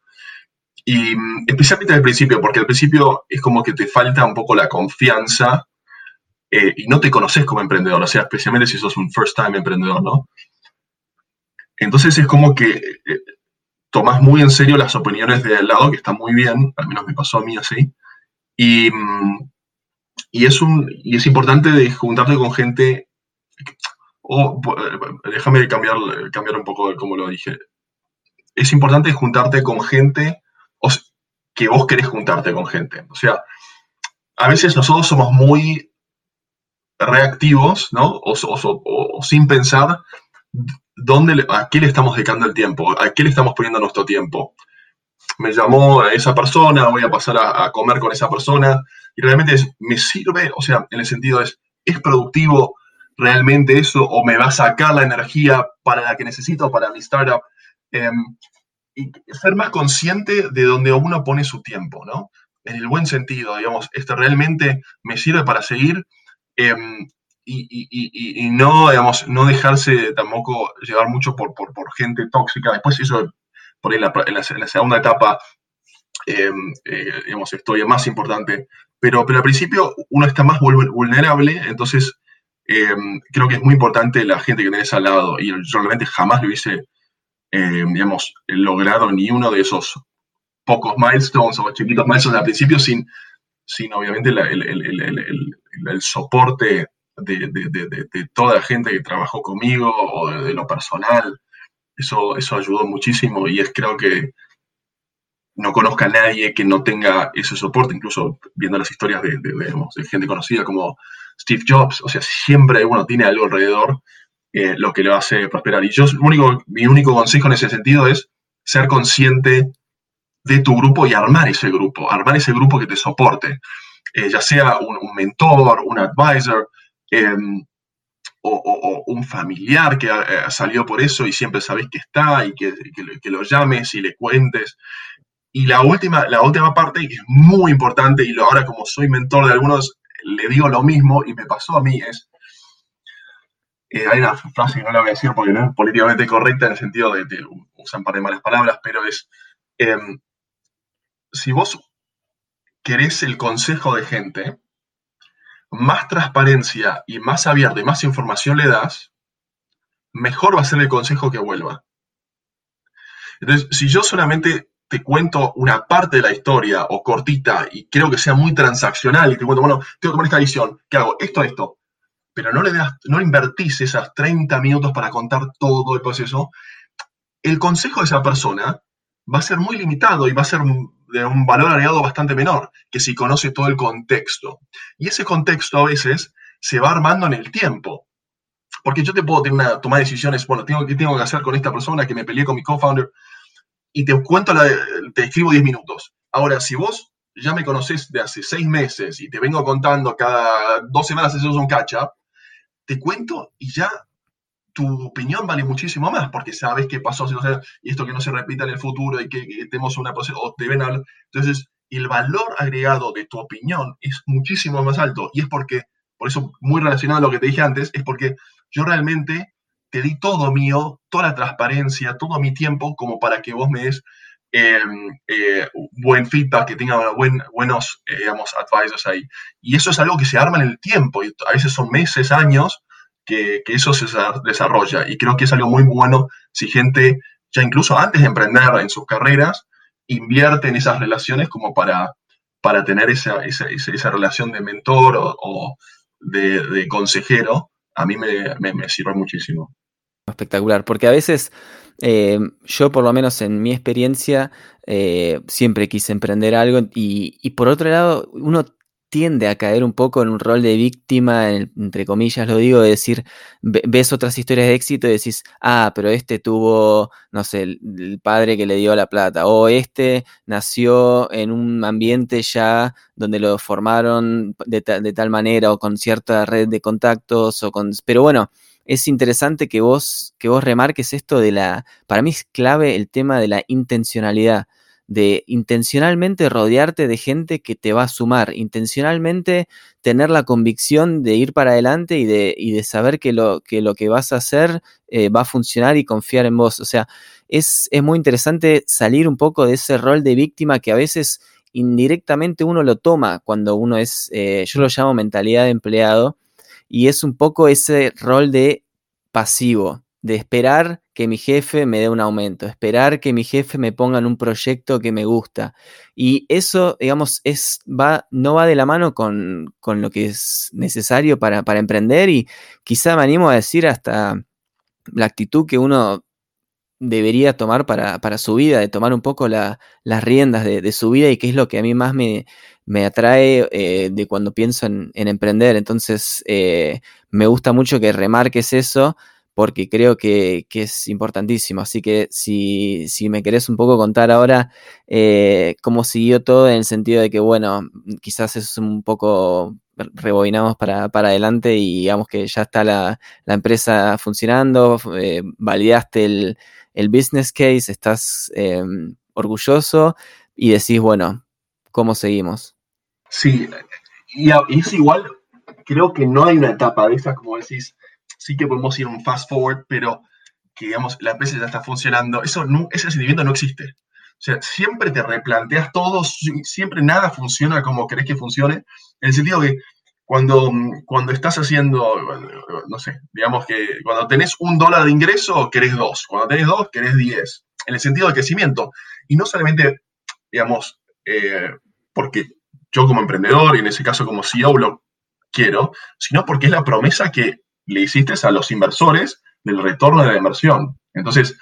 Speaker 2: Y mm, especialmente al principio, porque al principio es como que te falta un poco la confianza eh, y no te conoces como emprendedor, o sea, especialmente si sos un first time emprendedor, ¿no? Entonces es como que eh, muy en serio las opiniones de al lado, que está muy bien, al menos me pasó a mí así. Y, mm, y, es, un, y es importante de juntarte con gente, o eh, déjame cambiar, cambiar un poco de cómo lo dije. Es importante juntarte con gente que vos querés juntarte con gente. O sea, a veces nosotros somos muy reactivos, ¿no? O, sin pensar dónde, a qué le estamos dedicando el tiempo, a qué le estamos poniendo nuestro tiempo. Me llamó esa persona, voy a pasar a, comer con esa persona, y realmente me sirve, o sea, en el sentido es, ¿es productivo realmente eso o me va a sacar la energía para la que necesito para mi startup? Em, ser más consciente de donde uno pone su tiempo, ¿no? En el buen sentido, digamos, esto realmente me sirve para seguir em, y, no, digamos, no dejarse tampoco llevar mucho por, por, gente tóxica. Después eso, por ahí en la, segunda etapa, em, eh, digamos, estoy más importante. Pero, pero al principio uno está más vulnerable, entonces em, creo que es muy importante la gente que tenés al lado. Y yo realmente jamás lo hice eh, digamos, logrado ni uno de esos pocos milestones o chiquitos milestones al principio sin, sin obviamente el, soporte de, toda la gente que trabajó conmigo o de, lo personal. Eso, eso ayudó muchísimo y es creo que no conozca a nadie que no tenga ese soporte, incluso viendo las historias de, de gente conocida como Steve Jobs, o sea, siempre uno tiene algo alrededor eh, lo que lo hace prosperar. Y yo, único, mi único consejo en ese sentido es ser consciente de tu grupo y armar ese grupo, armar ese grupo que te soporte, eh, ya sea un, mentor, un advisor em, o, un familiar que eh, salió por eso y siempre sabes que está y que, que, lo llames y le cuentes. Y la última, la última parte, que es muy importante, y ahora como soy mentor de algunos, le digo lo mismo y me pasó a mí, es eh, hay una frase que no la voy a decir porque no es políticamente correcta en el sentido de que usan par de malas palabras, pero es, em, si vos querés el consejo de gente, más transparencia y más abierto y más información le das, mejor va a ser el consejo que vuelva. Entonces, si yo solamente te cuento una parte de la historia o cortita y creo que sea muy transaccional y te cuento, bueno, tengo que tomar esta decisión, ¿qué hago? Esto, esto pero no le, das, no invertís esas 30 minutos para contar todo el proceso, el consejo de esa persona va a ser muy limitado y va a ser de un valor agregado bastante menor que si conoce todo el contexto. Y ese contexto a veces se va armando en el tiempo. Porque yo te puedo tener una, tomar decisiones, bueno, tengo, ¿qué tengo que hacer con esta persona que me peleé con mi co-founder? Y te cuento, te escribo 10 minutos. Ahora, si vos ya me conoces de hace 6 meses y te vengo contando cada dos semanas hacemos un catch-up, te cuento y ya tu opinión vale muchísimo más porque sabes qué pasó y esto que no se repita en el futuro y que, tenemos una o te ven Entonces, el valor agregado de tu opinión es muchísimo más alto y es porque, por eso muy relacionado a lo que te dije antes, es porque yo realmente te di todo mío, toda la transparencia, todo mi tiempo como para que vos me des em, eh, buen feedback, que tenga buen, buenos, eh, digamos, advisors ahí. Y eso es algo que se arma en el tiempo, y a veces son meses, años, que, eso se desarrolla. Y creo que es algo muy bueno si gente, ya incluso antes de emprender en sus carreras, invierte en esas relaciones como para, para tener esa, esa, esa relación de mentor o, de, consejero, a mí me, me, sirve muchísimo.
Speaker 1: Espectacular, porque a veces eh, yo por lo menos en mi experiencia eh, siempre quise emprender algo y, y, por otro lado uno tiende a caer un poco en un rol de víctima, entre comillas lo digo, de decir, ves otras historias de éxito y decís, ah, pero este tuvo, no sé, el, padre que le dio la plata, o este nació en un ambiente ya donde lo formaron de, de tal manera o con cierta red de contactos, o con, pero bueno, es interesante que vos, que vos remarques esto de la, para mí es clave el tema de la intencionalidad de intencionalmente rodearte de gente que te va a sumar, intencionalmente tener la convicción de ir para adelante y de, y de saber que lo, que lo que vas a hacer eh, va a funcionar y confiar en vos. O sea, es, es muy interesante salir un poco de ese rol de víctima que a veces indirectamente uno lo toma cuando uno es, eh, yo lo llamo mentalidad de empleado, y es un poco ese rol de pasivo, de esperar que mi jefe me dé un aumento, esperar que mi jefe me ponga en un proyecto que me gusta. Y eso, digamos, es, va, no va de la mano con, lo que es necesario para, emprender y quizá me animo a decir hasta la actitud que uno debería tomar para, su vida, de tomar un poco las riendas de, su vida y qué es lo que a mí más me, me atrae eh, de cuando pienso en, emprender. Entonces, eh, me gusta mucho que remarques eso porque creo que, es importantísimo. Así que si, me querés un poco contar ahora eh, cómo siguió todo en el sentido de que, bueno, quizás es un poco rebobinamos para, adelante y digamos que ya está la, empresa funcionando, validaste el, business case, estás eh, orgulloso y decís, bueno, ¿cómo seguimos?
Speaker 2: Sí, y, es igual, creo que no hay una etapa de esa, como decís, sí que podemos ir un fast forward, pero que digamos, la empresa ya está funcionando, eso no, ese sentimiento no existe. O sea, siempre te replanteas todo, siempre nada funciona como crees que funcione, en el sentido que cuando, cuando estás haciendo, no sé, digamos que cuando tenés un dólar de ingreso, querés dos, cuando tenés dos, querés diez, en el sentido de crecimiento. Y no solamente, digamos, eh, porque yo como emprendedor y en ese caso como CEO lo quiero, sino porque es la promesa que le hiciste a los inversores del retorno de la inversión. Entonces,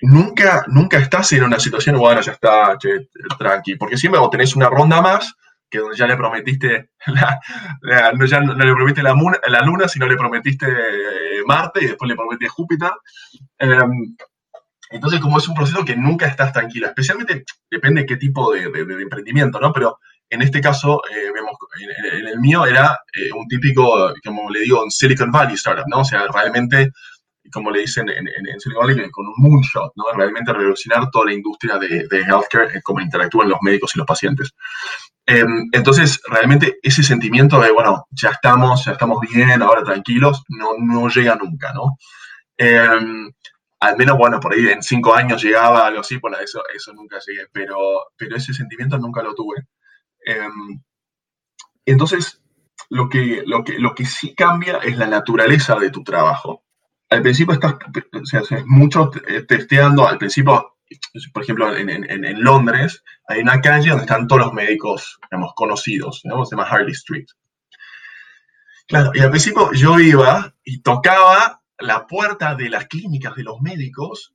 Speaker 2: nunca, nunca estás en una situación, bueno, ya está, che, tranqui, porque siempre vos tenés una ronda más que donde ya le prometiste, no, ya no le prometiste la, la, luna, sino le prometiste eh, Marte y después le prometiste Júpiter. Em, entonces, como es un proceso que nunca estás tranquila, especialmente depende de qué tipo de, de emprendimiento, ¿no? Pero en este caso, eh, vemos, en, el mío era eh, un típico, como le digo, un Silicon Valley startup, ¿no? O sea, realmente, como le dicen en, Silicon Valley, con un moonshot, ¿no? Realmente revolucionar toda la industria de, de healthcare, cómo interactúan los médicos y los pacientes. Em, entonces, realmente ese sentimiento de, bueno, ya estamos, ya estamos bien, ahora tranquilos, no, no llega nunca, ¿no? Em, al menos, bueno, por ahí en cinco años llegaba algo así, bueno, eso, eso nunca llegué, pero, pero ese sentimiento nunca lo tuve. Em, entonces, lo que, lo, que, lo que sí cambia es la naturaleza de tu trabajo. Al principio estás, o sea, mucho eh, testeando, al principio, por ejemplo, en, Londres hay una calle donde están todos los médicos, digamos, conocidos, se llama Harley Street. Claro, y al principio yo iba y tocaba la puerta de las clínicas de los médicos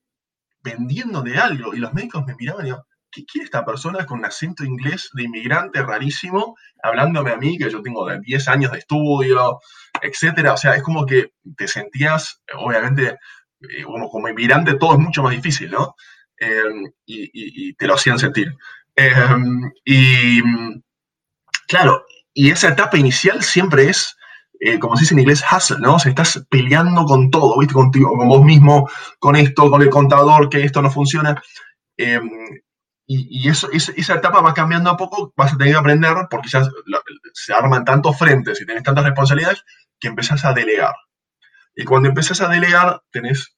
Speaker 2: vendiendo de algo, y los médicos me miraban y yo, ¿qué quiere esta persona con un acento inglés de inmigrante rarísimo, hablándome a mí, que yo tengo 10 años de estudio, etcétera? O sea, es como que te sentías, obviamente, eh, como, como inmigrante todo es mucho más difícil, ¿no? Em, y, te lo hacían sentir. Em, y claro, y esa etapa inicial siempre es, eh, como se dice en inglés, hustle, ¿no? O estás peleando con todo, ¿viste? Contigo, con vos mismo, con esto, con el contador, que esto no funciona. Y, eso, esa, etapa va cambiando a poco, vas a tener que aprender porque ya se arman tantos frentes y tienes tantas responsabilidades que empezás a delegar. Y cuando empezás a delegar, tenés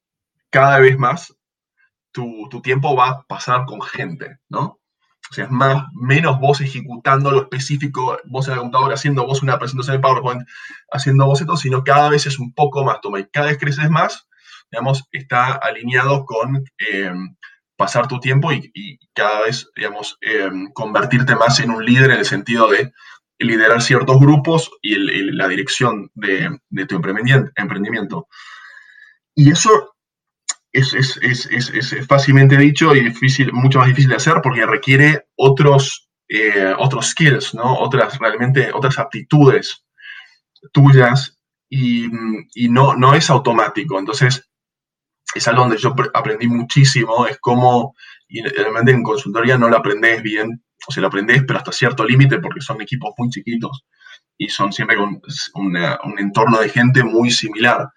Speaker 2: cada vez más, tu, tiempo va a pasar con gente, ¿no? O sea, es más, menos vos ejecutando lo específico, vos en la computadora haciendo vos una presentación de PowerPoint, haciendo vos esto, sino cada vez es un poco más, toma, y cada vez creces más, digamos, está alineado con eh, pasar tu tiempo y, cada vez, digamos, em, convertirte más en un líder en el sentido de liderar ciertos grupos y la dirección de, tu emprendimiento. Y eso es, fácilmente dicho y difícil, mucho más difícil de hacer porque requiere otros, eh, otros skills, ¿no? Otras, realmente, otras aptitudes tuyas y, no, no es automático. Entonces, es algo donde yo aprendí muchísimo, es como, y realmente en consultoría no lo aprendes bien, o sea, lo aprendes, pero hasta cierto límite, porque son equipos muy chiquitos y son siempre con un entorno de gente muy similar.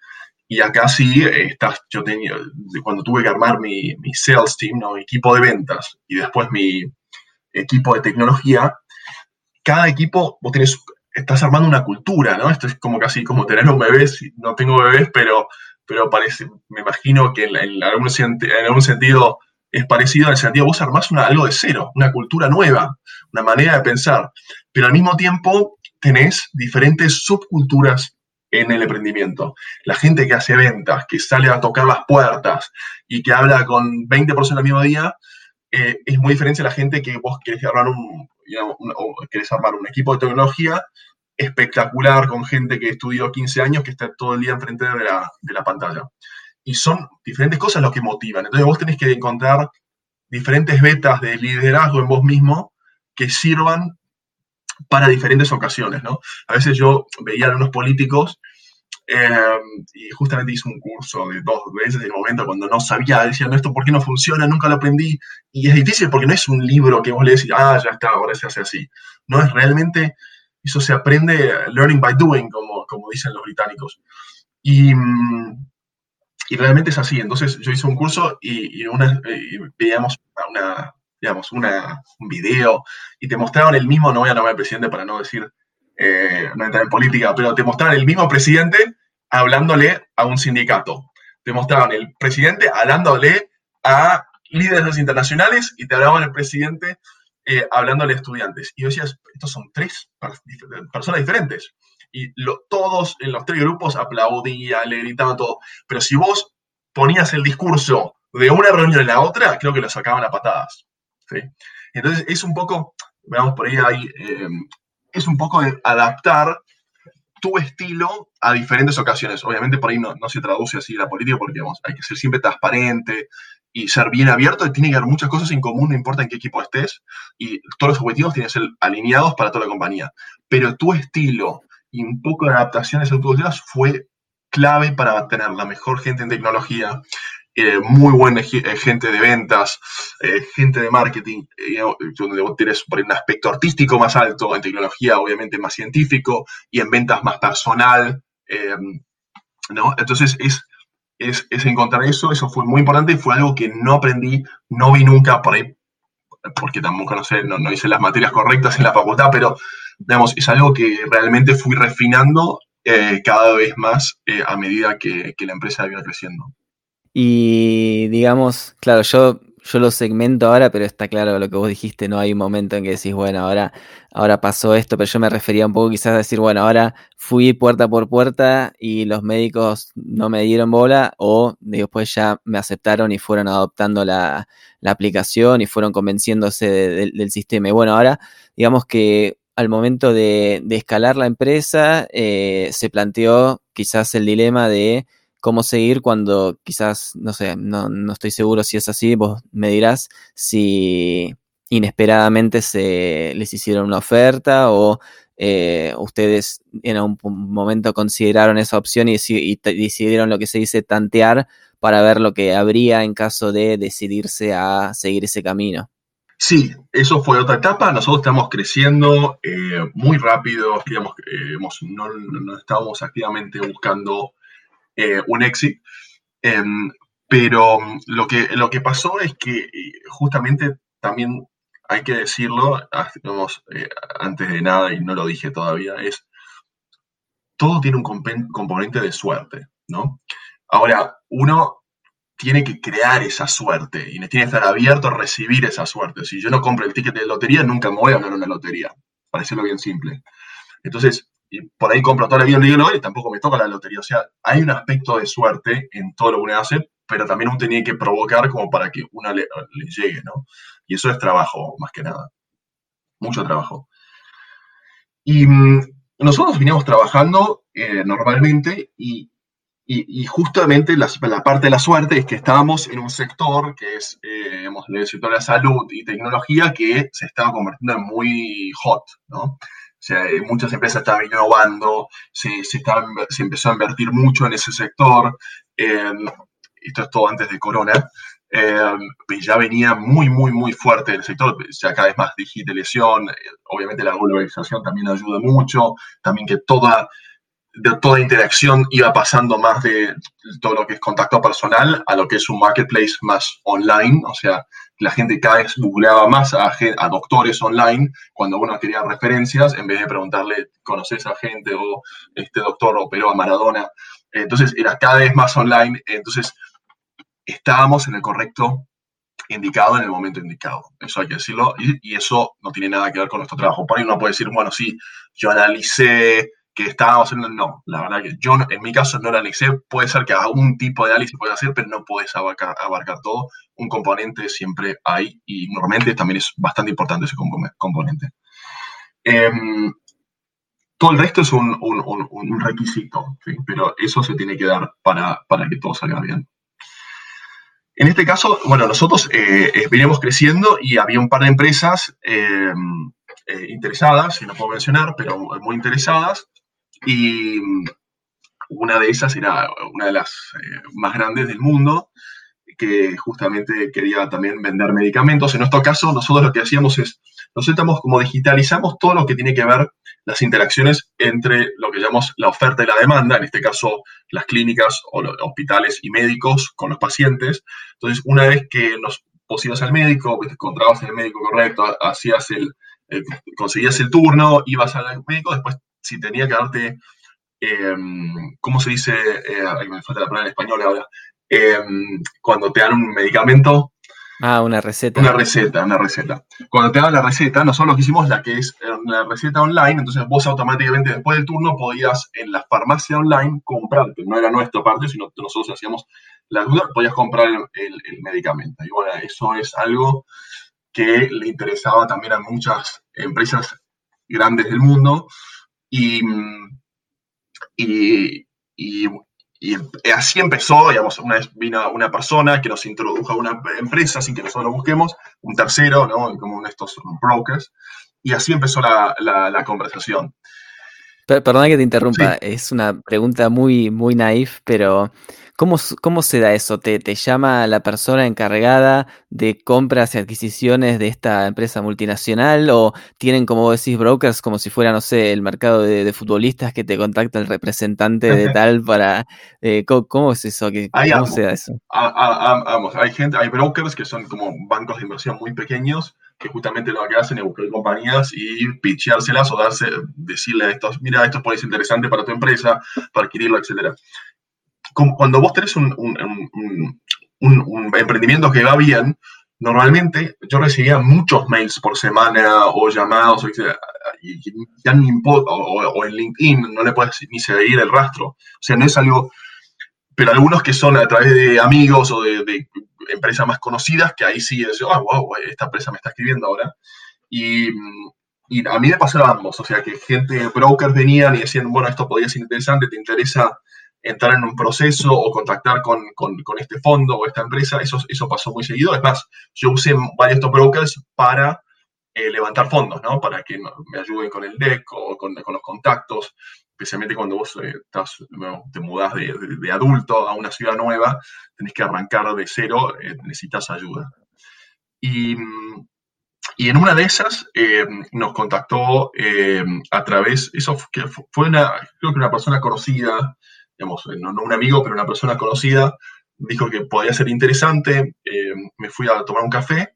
Speaker 2: Y acá sí, estás, yo tenía, cuando tuve que armar mi, mi sales team, ¿no? mi equipo de ventas y después mi equipo de tecnología, cada equipo, vos tenés, estás armando una cultura, ¿no? Esto es como casi como tener un bebé, no tengo bebés, pero, pero me imagino que en, algún, en algún sentido es parecido en el sentido, vos armás algo de cero, una cultura nueva, una manera de pensar, pero al mismo tiempo tenés diferentes subculturas en el emprendimiento. La gente que hace ventas, que sale a tocar las puertas y que habla con 20 personas al mismo día, eh, es muy diferente a la gente que vos querés armar un, armar un equipo de tecnología espectacular con gente que estudió 15 años, que está todo el día enfrente de la, de la pantalla. Y son diferentes cosas lo que motivan. Entonces vos tenés que encontrar diferentes vetas de liderazgo en vos mismo que sirvan para diferentes ocasiones, ¿no? A veces yo veía a algunos políticos eh, y justamente hice un curso de dos veces en el momento cuando no sabía, decía, no, esto por qué no funciona, nunca lo aprendí. Y es difícil porque no es un libro que vos lees y, ah, ya está, ahora se hace así. No es realmente, eso se aprende learning by doing, como, dicen los británicos. Y, y realmente es así. Entonces yo hice un curso y, y, una, y veíamos digamos, un video y te mostraban el mismo, no voy a nombrar presidente para no decir, eh, no entrar en política, pero te mostraban el mismo presidente hablándole a un sindicato. Te mostraban el presidente hablándole a líderes internacionales y te hablaban el presidente eh, hablándole a estudiantes. Y yo decías, estos son tres personas diferentes. Y todos en los tres grupos aplaudían, le gritaban todo. Pero si vos ponías el discurso de una reunión en la otra, creo que lo sacaban a patadas. Entonces es un poco, veamos por ahí, ahí eh, es un poco de adaptar tu estilo a diferentes ocasiones. Obviamente por ahí no, se traduce así la política porque hay que ser siempre transparente y ser bien abierto tiene que haber muchas cosas en común, no importa en qué equipo estés, y todos los objetivos tienen que ser alineados para toda la compañía. Pero tu estilo y un poco de adaptaciones en tus ideas fue clave para tener la mejor gente en tecnología, eh, muy buena eh, gente de ventas, eh, gente de marketing, donde vos tenés un aspecto artístico más alto, en tecnología obviamente más científico y en ventas más personal. ¿no? Entonces es, es, es, encontrar eso, eso fue muy importante fue algo que no aprendí, no vi nunca por ahí, porque tampoco no sé, no, hice las materias correctas en la facultad, pero digamos, es algo que realmente fui refinando cada vez más a medida que, que la empresa iba creciendo.
Speaker 1: Y digamos, claro, yo, yo lo segmento ahora, pero está claro lo que vos dijiste, no hay un momento en que decís, bueno, ahora, ahora pasó esto, pero yo me refería un poco quizás a decir, bueno, ahora fui puerta por puerta y los médicos no me dieron bola o después ya me aceptaron y fueron adoptando la, aplicación y fueron convenciéndose del sistema. Y bueno, ahora digamos que al momento de, escalar la empresa eh, se planteó quizás el dilema de cómo seguir cuando quizás, no sé, no, no, estoy seguro si es así, vos me dirás si inesperadamente se les hicieron una oferta o eh, ustedes en un momento consideraron esa opción y, decidieron lo que se dice tantear para ver lo que habría en caso de decidirse a seguir ese camino.
Speaker 2: Sí, eso fue otra etapa. Nosotros estamos creciendo eh, muy rápido, digamos, eh, no, no, estábamos activamente buscando eh, un éxito. Em, pero lo que, lo que pasó es que eh, justamente también hay que decirlo, ah, eh, antes de nada, y no lo dije todavía, es todo tiene un componente de suerte, ¿no? Ahora, uno tiene que crear esa suerte y tiene que estar abierto a recibir esa suerte. Si yo no compro el ticket de lotería, nunca me voy a ganar una lotería, para decirlo bien simple. Entonces, y por ahí compro toda la vida un libro y tampoco me toca la lotería. O sea, hay un aspecto de suerte en todo lo que uno hace, pero también uno tenía que provocar como para que una le, llegue, ¿no? Y eso es trabajo, más que nada. Mucho trabajo. Y mm, nosotros veníamos trabajando eh, normalmente y, y, justamente la, la, parte de la suerte es que estábamos en un sector que es eh, el sector de la salud y tecnología que se estaba convirtiendo en muy hot, ¿no? Sea, eh, muchas empresas estaban innovando, se, se, se empezó a invertir mucho en ese sector. Eh, esto es todo antes de Corona. Eh, ya venía muy, muy, muy fuerte el sector, ya cada vez más digitalización, obviamente la globalización también ayuda mucho, también que toda de toda interacción iba pasando más de todo lo que es contacto personal a lo que es un marketplace más online, o sea, la gente cada vez googleaba más a, doctores online cuando uno quería referencias, en vez de preguntarle, ¿conoces a gente o este doctor operó a Maradona? Entonces era cada vez más online, entonces estábamos en el correcto indicado en el momento indicado. Eso hay que decirlo, y, y, eso no tiene nada que ver con nuestro trabajo. Por ahí uno puede decir, bueno, sí, yo analicé que estábamos haciendo, no, la verdad que yo en mi caso no lo analicé, puede ser que algún tipo de análisis pueda hacer, pero no puedes abarcar, todo, un componente siempre hay y normalmente también es bastante importante ese componente. Em, todo el resto es un, requisito, pero eso se tiene que dar para, para, que todo salga bien. En este caso, bueno, nosotros eh, creciendo y había un par de empresas eh, eh, interesadas, si no puedo mencionar, pero muy interesadas, y mm, una de esas era una de las eh, más grandes del mundo, que justamente quería también vender medicamentos. En nuestro caso, nosotros lo que hacíamos es, nosotros estamos como digitalizamos todo lo que tiene que ver las interacciones entre lo que llamamos la oferta y la demanda, en este caso las clínicas o los hospitales y médicos con los pacientes. Entonces, una vez que nos pusieras al médico, te encontrabas en el médico correcto, hacías el, conseguías el turno, ibas al médico, después si tenía que darte, em, ¿cómo se dice? Eh, me falta la palabra en español ahora. Em, cuando te dan un medicamento.
Speaker 1: Ah, una receta.
Speaker 2: Una receta, una receta. Cuando te dan la receta, nosotros lo que hicimos la que es la receta online, entonces vos automáticamente después del turno podías en la farmacia online comprar, que no era nuestra parte, sino que nosotros hacíamos la duda, podías comprar el, el medicamento. Y bueno, eso es algo que le interesaba también a muchas empresas grandes del mundo, y, así empezó, digamos, una vez vino una persona que nos introdujo a una empresa sin que nosotros lo busquemos, un tercero, ¿no? Como estos brokers, y así empezó la, conversación.
Speaker 1: Perdona que te interrumpa, es una pregunta muy, muy naif, pero ¿Cómo, cómo se da eso? ¿Te, ¿Te, llama la persona encargada de compras y adquisiciones de esta empresa multinacional? ¿O tienen, como decís, brokers como si fuera, no sé, el mercado de, futbolistas que te contacta el representante de tal para... Eh, ¿cómo, es eso? ¿Cómo se da eso?
Speaker 2: vamos, hay, gente, hay brokers que son como bancos de inversión muy pequeños que justamente lo que hacen es buscar compañías y pitcheárselas o darse, decirle a estos, mira, esto puede ser interesante para tu empresa, para adquirirlo, etcétera cuando vos tenés un, emprendimiento que va bien, normalmente yo recibía muchos mails por semana o llamados, o, y ya ni o, en LinkedIn no le puedes ni seguir el rastro. O sea, no es algo, pero algunos que son a través de amigos o de, empresas más conocidas, que ahí sí ah, esta empresa me está escribiendo ahora. Y, a mí me pasaron ambos, o sea, que gente, brokers venían y decían, bueno, esto podría ser interesante, te interesa entrar en un proceso o contactar con, este fondo o esta empresa, eso, eso pasó muy seguido. Es más, yo usé varios estos brokers para eh, levantar fondos, ¿no? Para que me ayuden con el deck o con los contactos, especialmente cuando vos eh, te mudás de, adulto a una ciudad nueva, tenés que arrancar de cero, eh, necesitas ayuda. Y, y, en una de esas nos contactó a través, eso fue una, creo que una persona conocida, digamos, eh, no, un amigo, pero una persona conocida, dijo que podía ser interesante, eh, me fui a tomar un café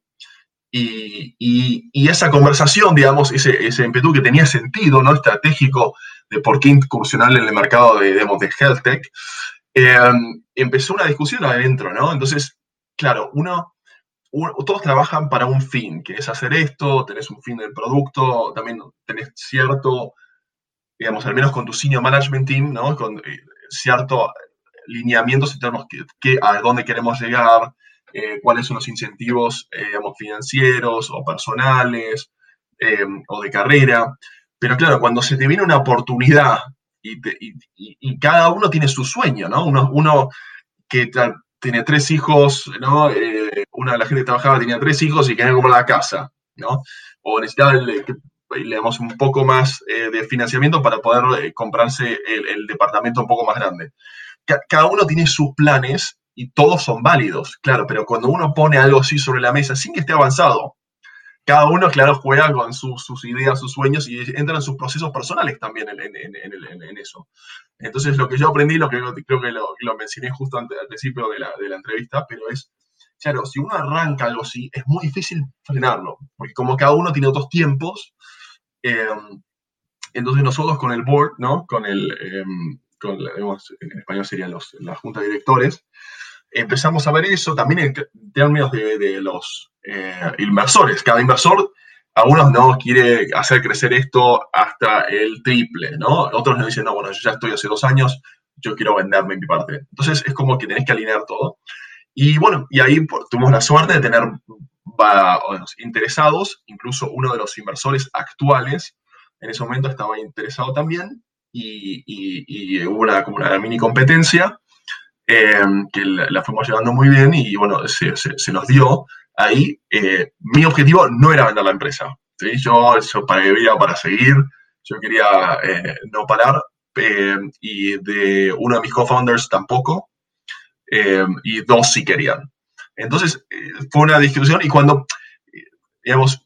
Speaker 2: y, y, esa conversación, digamos, ese, ese impetu que tenía sentido, ¿no? Estratégico de por qué incursionar en el mercado de, digamos, de health tech, eh, empezó una discusión adentro, ¿no? Entonces, claro, uno, todos trabajan para un fin, que es hacer esto, tenés un fin del producto, también tenés cierto, digamos, al menos con tu senior management team, ¿no? Con, cierto lineamientos en términos que, a dónde queremos llegar, eh, cuáles son los incentivos eh, digamos, financieros o personales eh, o de carrera. Pero claro, cuando se te viene una oportunidad y, cada uno tiene su sueño, ¿no? Uno, uno que tiene tres hijos, ¿no? Eh, una de la gente que trabajaba tenía tres hijos y quería comprar la casa, ¿no? O necesitaba le damos un poco más eh, de financiamiento para poder eh, comprarse el, departamento un poco más grande. cada uno tiene sus planes y todos son válidos, claro, pero cuando uno pone algo así sobre la mesa sin que esté avanzado, cada uno, claro, juega con sus ideas, sus sueños y entra en sus procesos personales también en, eso. Entonces, lo que yo aprendí, lo que creo que lo, mencioné justo al principio de la, entrevista, pero es, claro, si uno arranca algo así, es muy difícil frenarlo, porque como cada uno tiene otros tiempos, em, entonces nosotros con el board, ¿no? Con el, em, con, en español serían los, la junta de directores, empezamos a ver eso también en términos de, los eh, inversores. Cada inversor, algunos no quiere hacer crecer esto hasta el triple, ¿no? Otros nos dicen, no, bueno, yo ya estoy hace dos años, yo quiero venderme mi parte. Entonces es como que tenés que alinear todo. Y bueno, y ahí tuvimos la suerte de tener interesados, incluso uno de los inversores actuales en ese momento estaba interesado también y, hubo una, como una mini competencia Em, que la, fuimos llevando muy bien y bueno, se, se, nos dio. Ahí eh, mi objetivo no era vender la empresa. ¿sí? Yo, yo para vivir, para seguir, yo quería eh, no parar em, y de uno de mis co-founders tampoco em, y dos sí querían. Entonces eh, fue una discusión y cuando, digamos,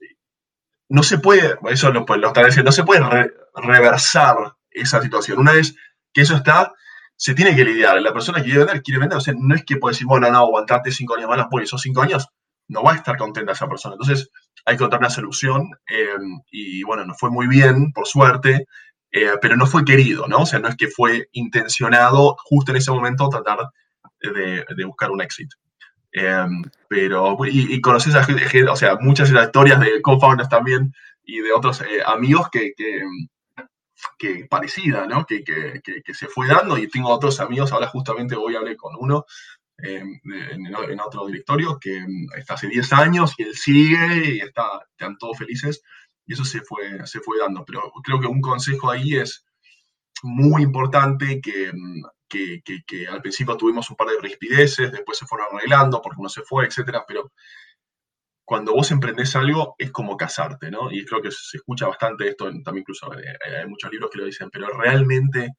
Speaker 2: no se puede, eso lo, lo está diciendo, no se puede reversar esa situación. Una vez que eso está, se tiene que lidiar. La persona que quiere vender, quiere vender. O sea, no es que puede decir, bueno, no, aguantarte cinco años más, porque esos cinco años no va a estar contenta esa persona. Entonces, hay que encontrar una solución. Eh, y bueno, nos fue muy bien, por suerte, eh, pero no fue querido, ¿no? O sea, no es que fue intencionado justo en ese momento tratar de, buscar un éxito. Eh, pero, y, conoces a gente, o sea, muchas historias de co-founders también y de otros amigos que, que parecida, ¿no? Que, se fue dando y tengo otros amigos, ahora justamente hoy hablé con uno em, en, otro directorio que em, está hace 10 años y él sigue y está, están todos felices y eso se fue, se fue dando. Pero creo que un consejo ahí es muy importante que, em, que, al principio tuvimos un par de rispideces, después se fueron arreglando porque uno se fue, etcétera, pero cuando vos emprendés algo es como casarte, ¿no? Y creo que se escucha bastante esto, también incluso eh, hay muchos libros que lo dicen, pero realmente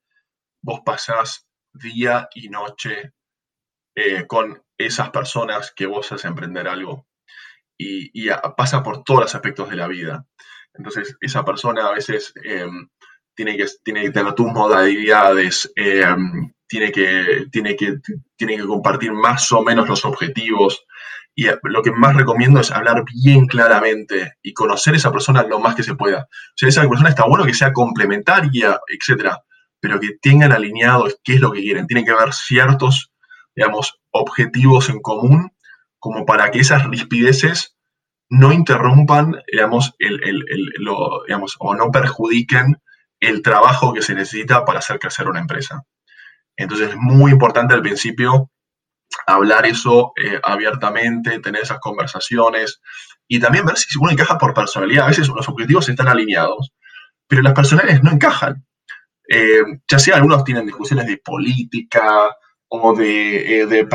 Speaker 2: vos pasás día y noche eh, con esas personas que vos haces emprender algo y, pasa por todos los aspectos de la vida. Entonces, esa persona a veces em, tiene, que, tiene que tener tus modalidades, em, tiene, que, tiene, que, tiene que compartir más o menos los objetivos, y lo que más recomiendo es hablar bien claramente y conocer a esa persona lo más que se pueda. O sea, esa persona está bueno que sea complementaria, etcétera, pero que tengan alineados qué es lo que quieren. Tienen que haber ciertos, digamos, objetivos en común como para que esas rispideces no interrumpan, digamos, el, lo, digamos, o no perjudiquen el trabajo que se necesita para hacer crecer una empresa. Entonces es muy importante al principio hablar eso eh, abiertamente, tener esas conversaciones y también ver si uno encaja por personalidad. A veces los objetivos están alineados, pero las personalidades no encajan. Eh, ya sea algunos tienen discusiones de política o de, eh, de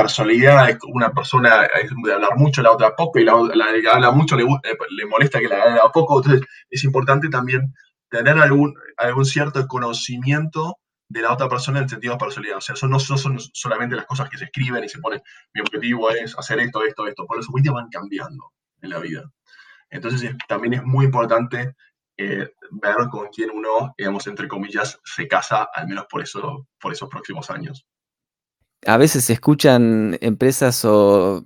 Speaker 2: una persona de hablar mucho, la otra poco, y la, que habla mucho le, le, molesta que la haga poco. Entonces es importante también tener algún, algún cierto conocimiento de la otra persona en sentido de personalidad. O sea, eso no, son solamente las cosas que se escriben y se ponen, mi objetivo es hacer esto, esto, esto, por los objetivos van cambiando en la vida. Entonces también es muy importante eh, ver con quién uno, digamos, entre comillas, se casa, al menos por, eso, por esos próximos años
Speaker 1: a veces se escuchan empresas o,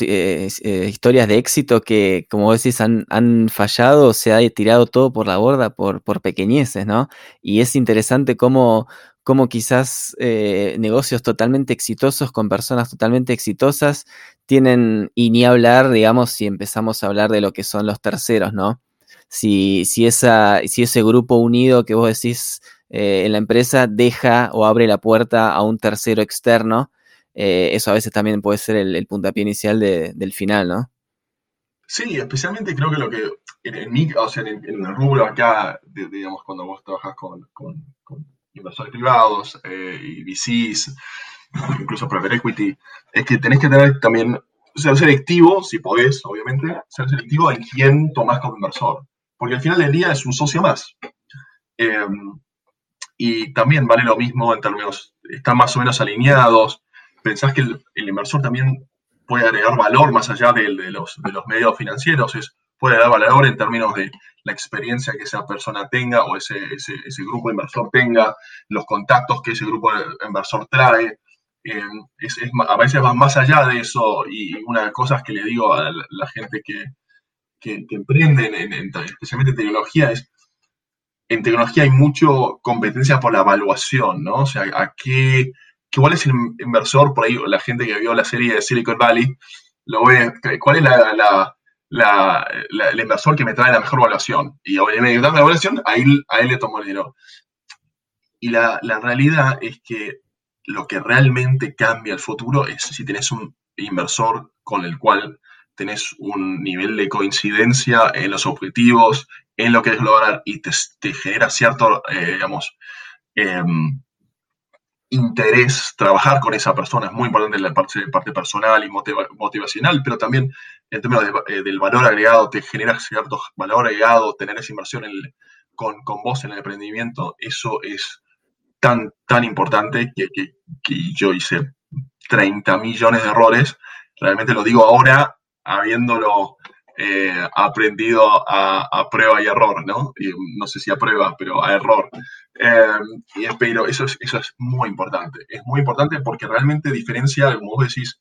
Speaker 1: eh, eh, historias de éxito que, como decís, han, han, fallado, se ha tirado todo por la borda por, pequeñeces, ¿no? Y es interesante cómo, cómo quizás eh, negocios totalmente exitosos con personas totalmente exitosas tienen, y ni hablar, digamos, si empezamos a hablar de lo que son los terceros, ¿no? Si, si, esa, si ese grupo unido que vos decís eh, en la empresa deja o abre la puerta a un tercero externo. Eh, eso a veces también puede ser el, puntapié inicial del final, ¿no?
Speaker 2: Sí, especialmente creo que lo que en, o sea, en, el rubro acá, digamos, cuando vos trabajas con, inversores privados eh, y VCs, incluso private equity, es que tenés que tener también, ser selectivo, si podés, obviamente, ser selectivo en quién tomás como inversor. Porque al final del día es un socio más. Em, y también vale lo mismo en términos, están más o menos alineados. Pensás que el, inversor también puede agregar valor más allá de, los, de los medios financieros, es, puede dar valor en términos de la experiencia que esa persona tenga o ese, ese, grupo inversor tenga, los contactos que ese grupo inversor trae. Eh, es, a veces va más allá de eso y una de las cosas que le digo a la, gente que, que, emprende, en, especialmente en tecnología, es en tecnología hay mucho competencia por la evaluación, ¿no? O sea, ¿a qué, ¿cuál es el inversor? Por ahí la gente que vio la serie de Silicon Valley lo ¿cuál es la, el inversor que me trae la mejor evaluación? Y obviamente, dame la evaluación, a él, a él le tomo el dinero. Y la, la realidad es que lo que realmente cambia el futuro es si tenés un inversor con el cual tenés un nivel de coincidencia en los objetivos, en lo que es lograr y te, genera cierto, eh, digamos, em, interés trabajar con esa persona. Es muy importante la parte, parte personal y motivacional, pero también en términos eh, del valor agregado, te genera cierto valor agregado, tener esa inversión con, con vos en el emprendimiento, eso es tan, tan importante que, que, que yo hice 30 millones de errores. Realmente lo digo ahora habiéndolo eh, aprendido a, prueba y error, ¿no? No sé si a prueba, pero a error. Eh, pero eso es, eso es muy importante. Es muy importante porque realmente diferencia, como vos decís,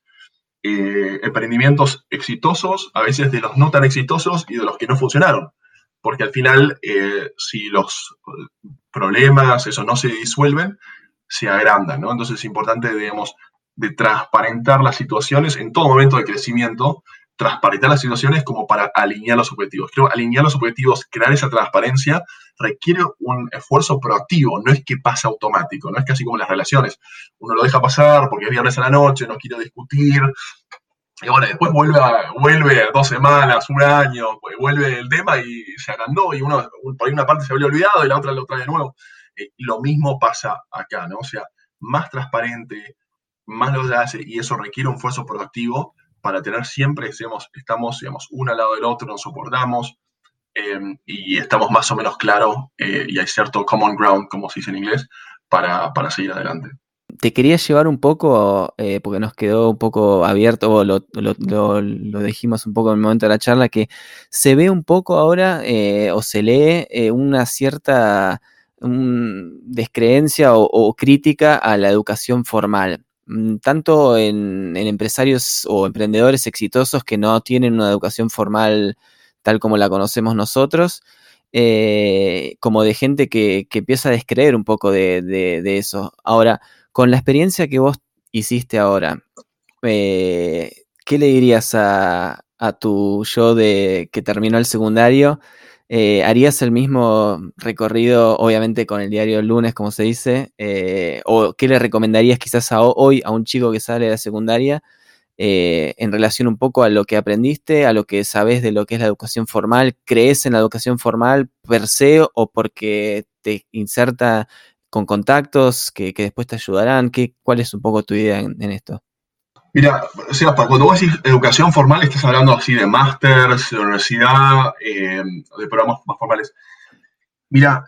Speaker 2: eh, emprendimientos exitosos a veces de los no tan exitosos y de los que no funcionaron. Porque al final, si los problemas, eso no se disuelven, se agrandan, ¿no? Entonces es importante, digamos, de transparentar las situaciones en todo momento de crecimiento transparentar las situaciones como para alinear los objetivos. Creo alinear los objetivos, crear esa transparencia, requiere un esfuerzo proactivo, no es que pasa automático, no es casi como las relaciones. Uno lo deja pasar porque es viernes a la noche, no quiere discutir, y bueno, después vuelve, a, vuelve dos semanas, un año, pues vuelve el tema y se agrandó y uno, por ahí una parte se había olvidado y la otra lo trae de nuevo. Eh, lo mismo pasa acá, ¿no? O sea, más transparente, más lo hace y eso requiere un esfuerzo proactivo para tener siempre, digamos, estamos digamos, uno al lado del otro, nos soportamos em, y estamos más o menos claros eh, y hay cierto common ground, como se dice en inglés, para, para seguir adelante.
Speaker 1: Te quería llevar un poco, eh, porque nos quedó un poco abierto, lo, lo, lo, dijimos un poco en el momento de la charla, que se ve un poco ahora eh, o se lee una cierta descreencia o, crítica a la educación formal. Mm, tanto en, empresarios o emprendedores exitosos que no tienen una educación formal tal como la conocemos nosotros, eh, como de gente que, empieza a descreer un poco de, eso. Ahora, con la experiencia que vos hiciste ahora, eh, ¿qué le dirías a, a tu yo de que terminó el secundario? Eh, ¿Harías el mismo recorrido, obviamente, con el diario el lunes, como se dice? Eh, ¿O qué le recomendarías quizás a hoy a un chico que sale de la secundaria eh, en relación un poco a lo que aprendiste, a lo que sabes de lo que es la educación formal? ¿Crees en la educación formal per se o porque te inserta con contactos que, después te ayudarán? ¿Qué, ¿Cuál es un poco tu idea en esto?
Speaker 2: Mira, o sea, cuando vos decís educación formal, estás hablando así de másters, de universidad, eh, de programas más formales. Mira,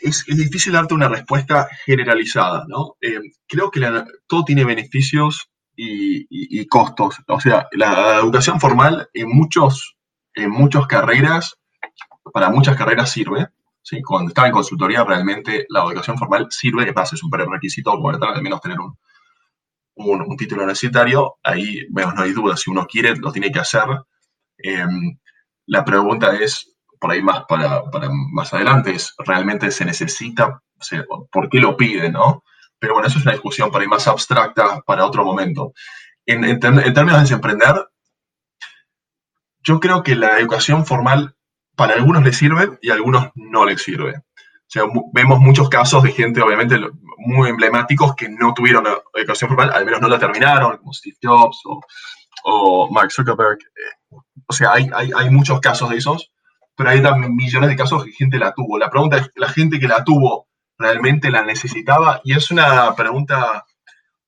Speaker 2: es, difícil darte una respuesta generalizada, ¿no? Eh, creo que todo tiene beneficios y, costos. O sea, la educación formal en muchos, en muchas carreras, para muchas carreras sirve. ¿sí? Cuando estaba en consultoría, realmente la educación formal sirve, es más, es un prerequisito, al menos tener un, un, título universitario, ahí no hay duda, si uno quiere, lo tiene que hacer. Em, la pregunta es, por ahí más para, más adelante, es, ¿realmente se necesita? ¿Por qué lo pide? ¿no? Pero bueno, eso es una discusión por ahí más abstracta para otro momento. En, términos de emprender, yo creo que la educación formal para algunos le sirve y a algunos no le sirve. O sea, vemos muchos casos de gente, obviamente, muy emblemáticos que no tuvieron educación formal, al menos no la terminaron, como Steve Jobs o, Mark Zuckerberg. Eh, o sea, hay, hay, muchos casos de esos, pero hay también millones de casos que gente la tuvo. La pregunta es, ¿la gente que la tuvo realmente la necesitaba? Y es una pregunta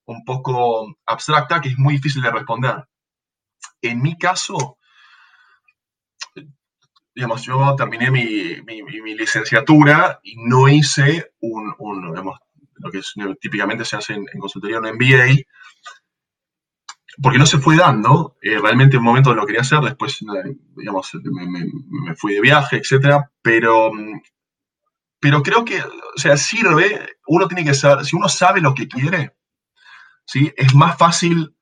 Speaker 2: un poco abstracta que es muy difícil de responder. En mi caso, digamos, yo terminé mi, mi, licenciatura y no hice un, digamos, lo que típicamente se hace en, consultoría, un MBA, porque no se fue dando. Eh, realmente en un momento lo quería hacer, después, eh, digamos, me, fui de viaje, etc. Pero, pero creo que, o sea, sirve, uno tiene que saber, si uno sabe lo que quiere, ¿sí? es más fácil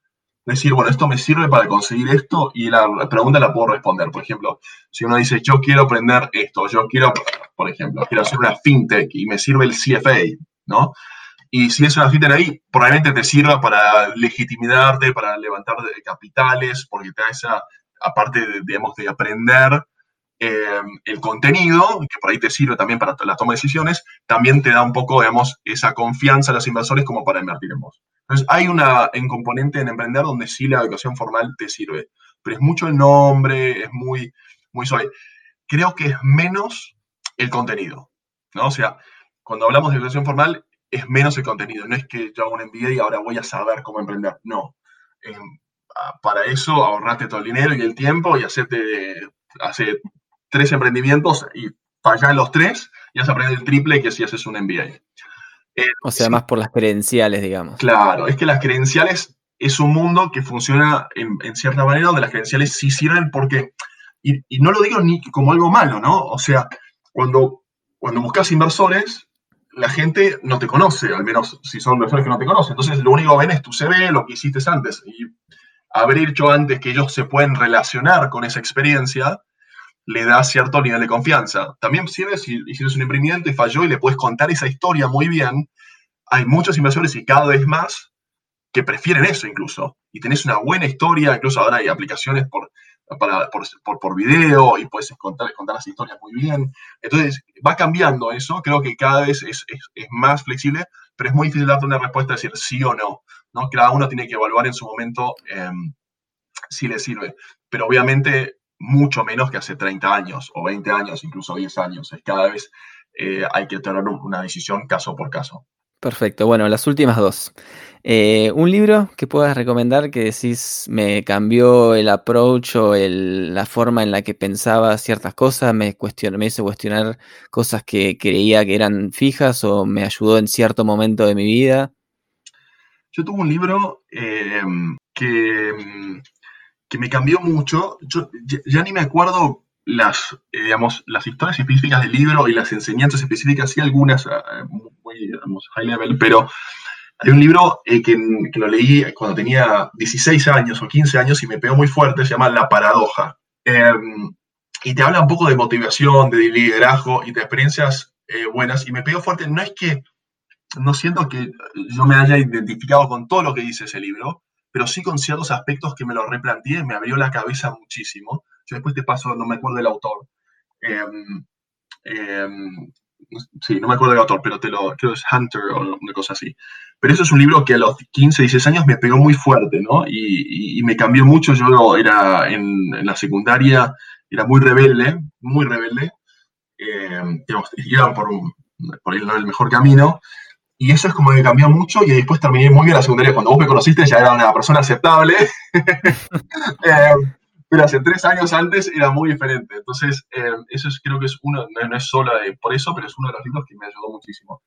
Speaker 2: decir, bueno, esto me sirve para conseguir esto y la pregunta la puedo responder. Por ejemplo, si uno dice, yo quiero aprender esto, yo quiero, por ejemplo, quiero hacer una fintech y me sirve el CFA, ¿no? Y si es una fintech ahí, probablemente te sirva para legitimarte, para levantar capitales, porque te da esa, aparte, digamos, de aprender eh, el contenido, que por ahí te sirve también para la toma de decisiones, también te da un poco, digamos, esa confianza a los inversores como para invertir en vos. Entonces, hay una, en componente en emprender donde sí la educación formal te sirve, pero es mucho el nombre, es muy, muy suave. Creo que es menos el contenido, ¿no? O sea, cuando hablamos de educación formal, es menos el contenido. No es que yo hago un MBA y ahora voy a saber cómo emprender. No. Em, para eso ahorrate todo el dinero y el tiempo y hacerte, hace tres emprendimientos y fallar en los tres y vas a aprender el triple que si haces un MBA.
Speaker 1: o sea, más por las credenciales, digamos.
Speaker 2: Claro, es que las credenciales es un mundo que funciona en, cierta manera donde las credenciales sí sirven porque, y, y, no lo digo ni como algo malo, ¿no? O sea, cuando, cuando buscas inversores, la gente no te conoce, al menos si son inversores que no te conocen. Entonces, lo único que ven es tu CV, lo que hiciste antes. Y haber hecho antes que ellos se pueden relacionar con esa experiencia, le da cierto nivel de confianza. También sirve si hiciste un emprendimiento y falló y le puedes contar esa historia muy bien. Hay muchos inversores y cada vez más que prefieren eso incluso. Y tenés una buena historia, incluso ahora hay aplicaciones por para, por, por, video y puedes contar, contar las historias muy bien. Entonces, va cambiando eso, creo que cada vez es, es, más flexible, pero es muy difícil darte una respuesta, decir sí o no, ¿no? Cada uno tiene que evaluar en su momento em, si le sirve, pero obviamente mucho menos que hace 30 años o 20 años, incluso 10 años. Es cada vez eh, hay que tener una decisión caso por caso.
Speaker 1: Perfecto, bueno, las últimas dos. Eh, un libro que puedas recomendar que decís me cambió el approach o la forma en la que pensaba ciertas cosas, me, me hizo cuestionar cosas que creía que eran fijas o me ayudó en cierto momento de mi vida.
Speaker 2: Yo tuve un libro em, que, que, me cambió mucho. Yo ya, ni me acuerdo las, eh, digamos, las historias específicas del libro y las enseñanzas específicas, sí algunas ah, muy high level, pero hay un libro eh, que, lo leí cuando tenía 16 años o 15 años y me pegó muy fuerte, se llama La Paradoja. Em, y te habla un poco de motivación, de liderazgo y de experiencias eh, buenas. Y me pegó fuerte, no es que, no siento que yo me haya identificado con todo lo que dice ese libro, pero sí con ciertos aspectos que me lo replanteé, me abrió la cabeza muchísimo. Yo después te paso, no me acuerdo del autor. Em, em, sí, no me acuerdo del autor, pero te lo, creo es Hunter o una cosa así. Pero eso es un libro que a los 15, 16 años me pegó muy fuerte, ¿no? Y, me cambió mucho. Yo era en, la secundaria, era muy rebelde, muy rebelde. Eh, digamos, por, por el mejor camino. Y eso es como que cambió mucho y después terminé muy bien la secundaria. Cuando vos me conociste ya era una persona aceptable. Eh, pero hace tres años antes era muy diferente. Entonces, eh, eso es, creo que es uno, no, es solo por eso, pero es uno de los libros que me ayudó muchísimo.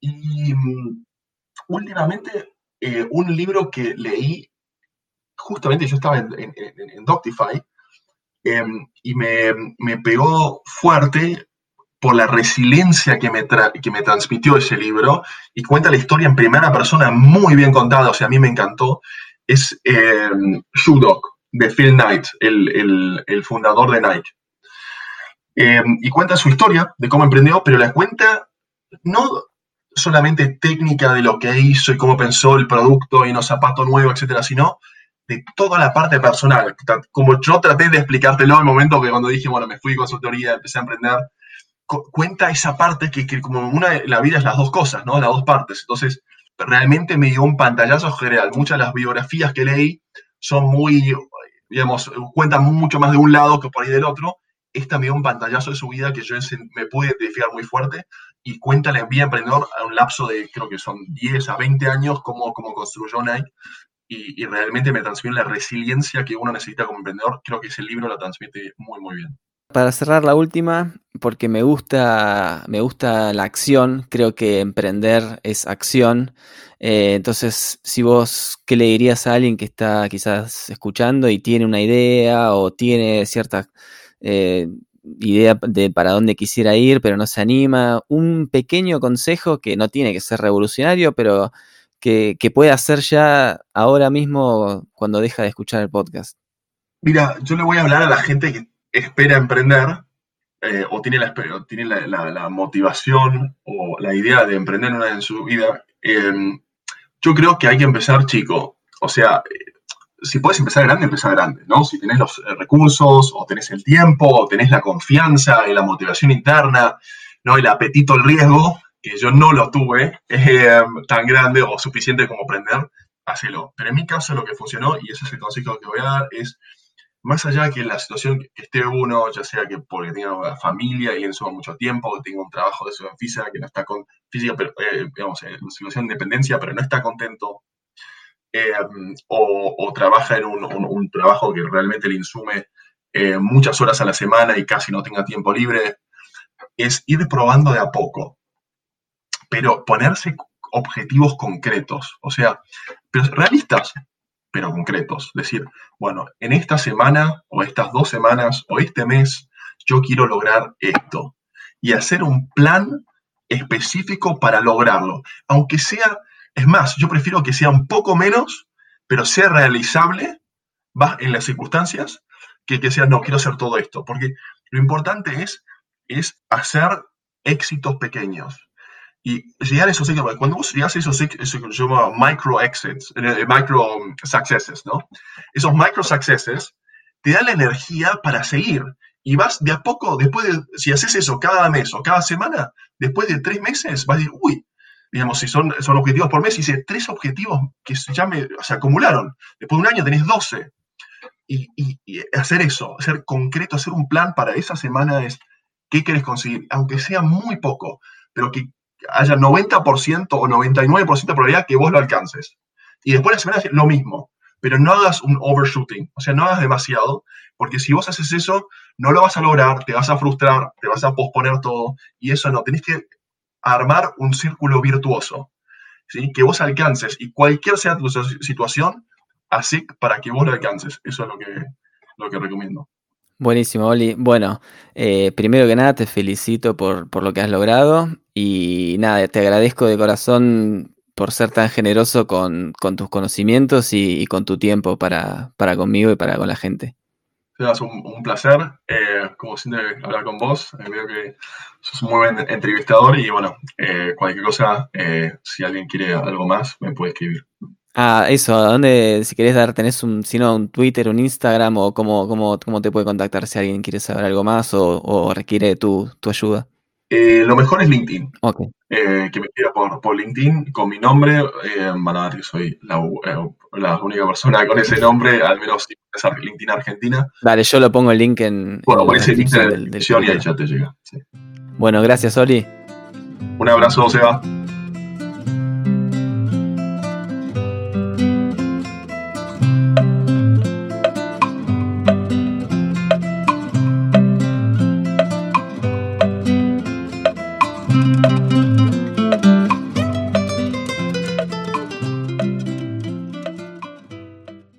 Speaker 2: Y mm, últimamente, eh, un libro que leí, justamente yo estaba en, en, Doctify, em, y me, me, pegó fuerte por la resiliencia que me, que me transmitió ese libro, y cuenta la historia en primera persona muy bien contada, o sea, a mí me encantó, es eh, Shoe Dog, de Phil Knight, el, el, fundador de Nike. Em, y cuenta su historia de cómo emprendió, pero la cuenta no solamente técnica de lo que hizo y cómo pensó el producto y los zapatos nuevos, etcétera, sino de toda la parte personal. Como yo traté de explicártelo en el momento que cuando dije, bueno, me fui con consultoría, empecé a emprender, cuenta esa parte que, que, como una, la vida es las dos cosas, ¿no? Las dos partes. Entonces, realmente me dio un pantallazo general. Muchas de las biografías que leí son muy digamos, cuenta mucho más de un lado que por ahí del otro. Esta me dio un pantallazo de su vida que yo me pude identificar muy fuerte y cuenta la vida emprendedor a un lapso de, creo que son 10 a 20 años, cómo, cómo construyó Nike y, y, realmente me transmite la resiliencia que uno necesita como emprendedor. Creo que ese libro la transmite muy, muy bien.
Speaker 1: Para cerrar la última, porque me gusta, me gusta la acción, creo que emprender es acción. Eh, entonces, si vos, ¿qué le dirías a alguien que está quizás escuchando y tiene una idea o tiene cierta eh, idea de para dónde quisiera ir, pero no se anima? Un pequeño consejo que no tiene que ser revolucionario, pero que, que puede hacer ya ahora mismo cuando deja de escuchar el podcast.
Speaker 2: Mira, yo le voy a hablar a la gente que espera emprender eh, o tiene, la, tiene la, motivación o la idea de emprender una en su vida, em, yo creo que hay que empezar chico. O sea, eh, si puedes empezar grande, empezar grande, ¿no? Si tenés los eh, recursos, o tenés el tiempo, o tenés la confianza y la motivación interna, ¿no? El apetito al riesgo, que yo no lo tuve em, tan grande o suficiente como emprender, hacelo. Pero en mi caso lo que funcionó, y ese es el consejo que voy a dar, es más allá que la situación que esté uno, ya sea que porque tenga una familia y en suma mucho tiempo, que tenga un trabajo de su física, que no está con física, pero, eh, digamos, en situación de dependencia, pero no está contento, eh, o, trabaja en un, trabajo que realmente le insume eh, muchas horas a la semana y casi no tenga tiempo libre, es ir probando de a poco, pero ponerse objetivos concretos, o sea, pero realistas, pero concretos. Decir, bueno, en esta semana o estas dos semanas o este mes yo quiero lograr esto. Y hacer un plan específico para lograrlo. Aunque sea, es más, yo prefiero que sea un poco menos, pero sea realizable en las circunstancias, que que sea, no, quiero hacer todo esto. Porque lo importante es, es hacer éxitos pequeños y llegar a esos éxitos, cuando vos a esos, eso que se llama micro exits, micro um, successes, ¿no? Esos micro successes te dan la energía para seguir. Y vas de a poco, después de, si haces eso cada mes o cada semana, después de tres meses, vas a decir, uy, digamos, si son, son objetivos por mes, y dice, tres objetivos que ya me, se acumularon. Después de un año tenés 12. Y, y, y, hacer eso, hacer concreto, hacer un plan para esa semana es qué quieres conseguir, aunque sea muy poco, pero que haya 90% o 99% de probabilidad que vos lo alcances. Y después la semana lo mismo, pero no hagas un overshooting, o sea, no hagas demasiado, porque si vos haces eso, no lo vas a lograr, te vas a frustrar, te vas a posponer todo, y eso no, tenés que armar un círculo virtuoso, ¿sí? que vos alcances, y cualquier sea tu situación, así para que vos lo alcances. Eso es lo que, lo que recomiendo.
Speaker 1: Buenísimo, Oli. Bueno, eh, primero que nada te felicito por, por, lo que has logrado y nada, te agradezco de corazón por ser tan generoso con, con tus conocimientos y, con tu tiempo para, para, conmigo y para con la gente.
Speaker 2: Es un, un, placer, eh, como siempre, hablar con vos. Eh, veo que sos un muy buen entrevistador y bueno, cualquier cosa, si alguien quiere algo más, me puede escribir.
Speaker 1: Ah, eso, ¿a dónde, si querés dar, tenés un, si no, un Twitter, un Instagram o cómo, cómo, cómo te puede contactar si alguien quiere saber algo más o, requiere tu, tu ayuda?
Speaker 2: Eh, lo mejor es LinkedIn. Okay. Eh, que me quiera por, por, LinkedIn con mi nombre. Eh, van a ver que soy la, la, única persona con ese nombre, al menos es LinkedIn Argentina.
Speaker 1: Dale, yo lo pongo el link en.
Speaker 2: Bueno, en ese link en la descripción y ahí ya te llega.
Speaker 1: Bueno, gracias, Oli.
Speaker 2: Un abrazo, Seba.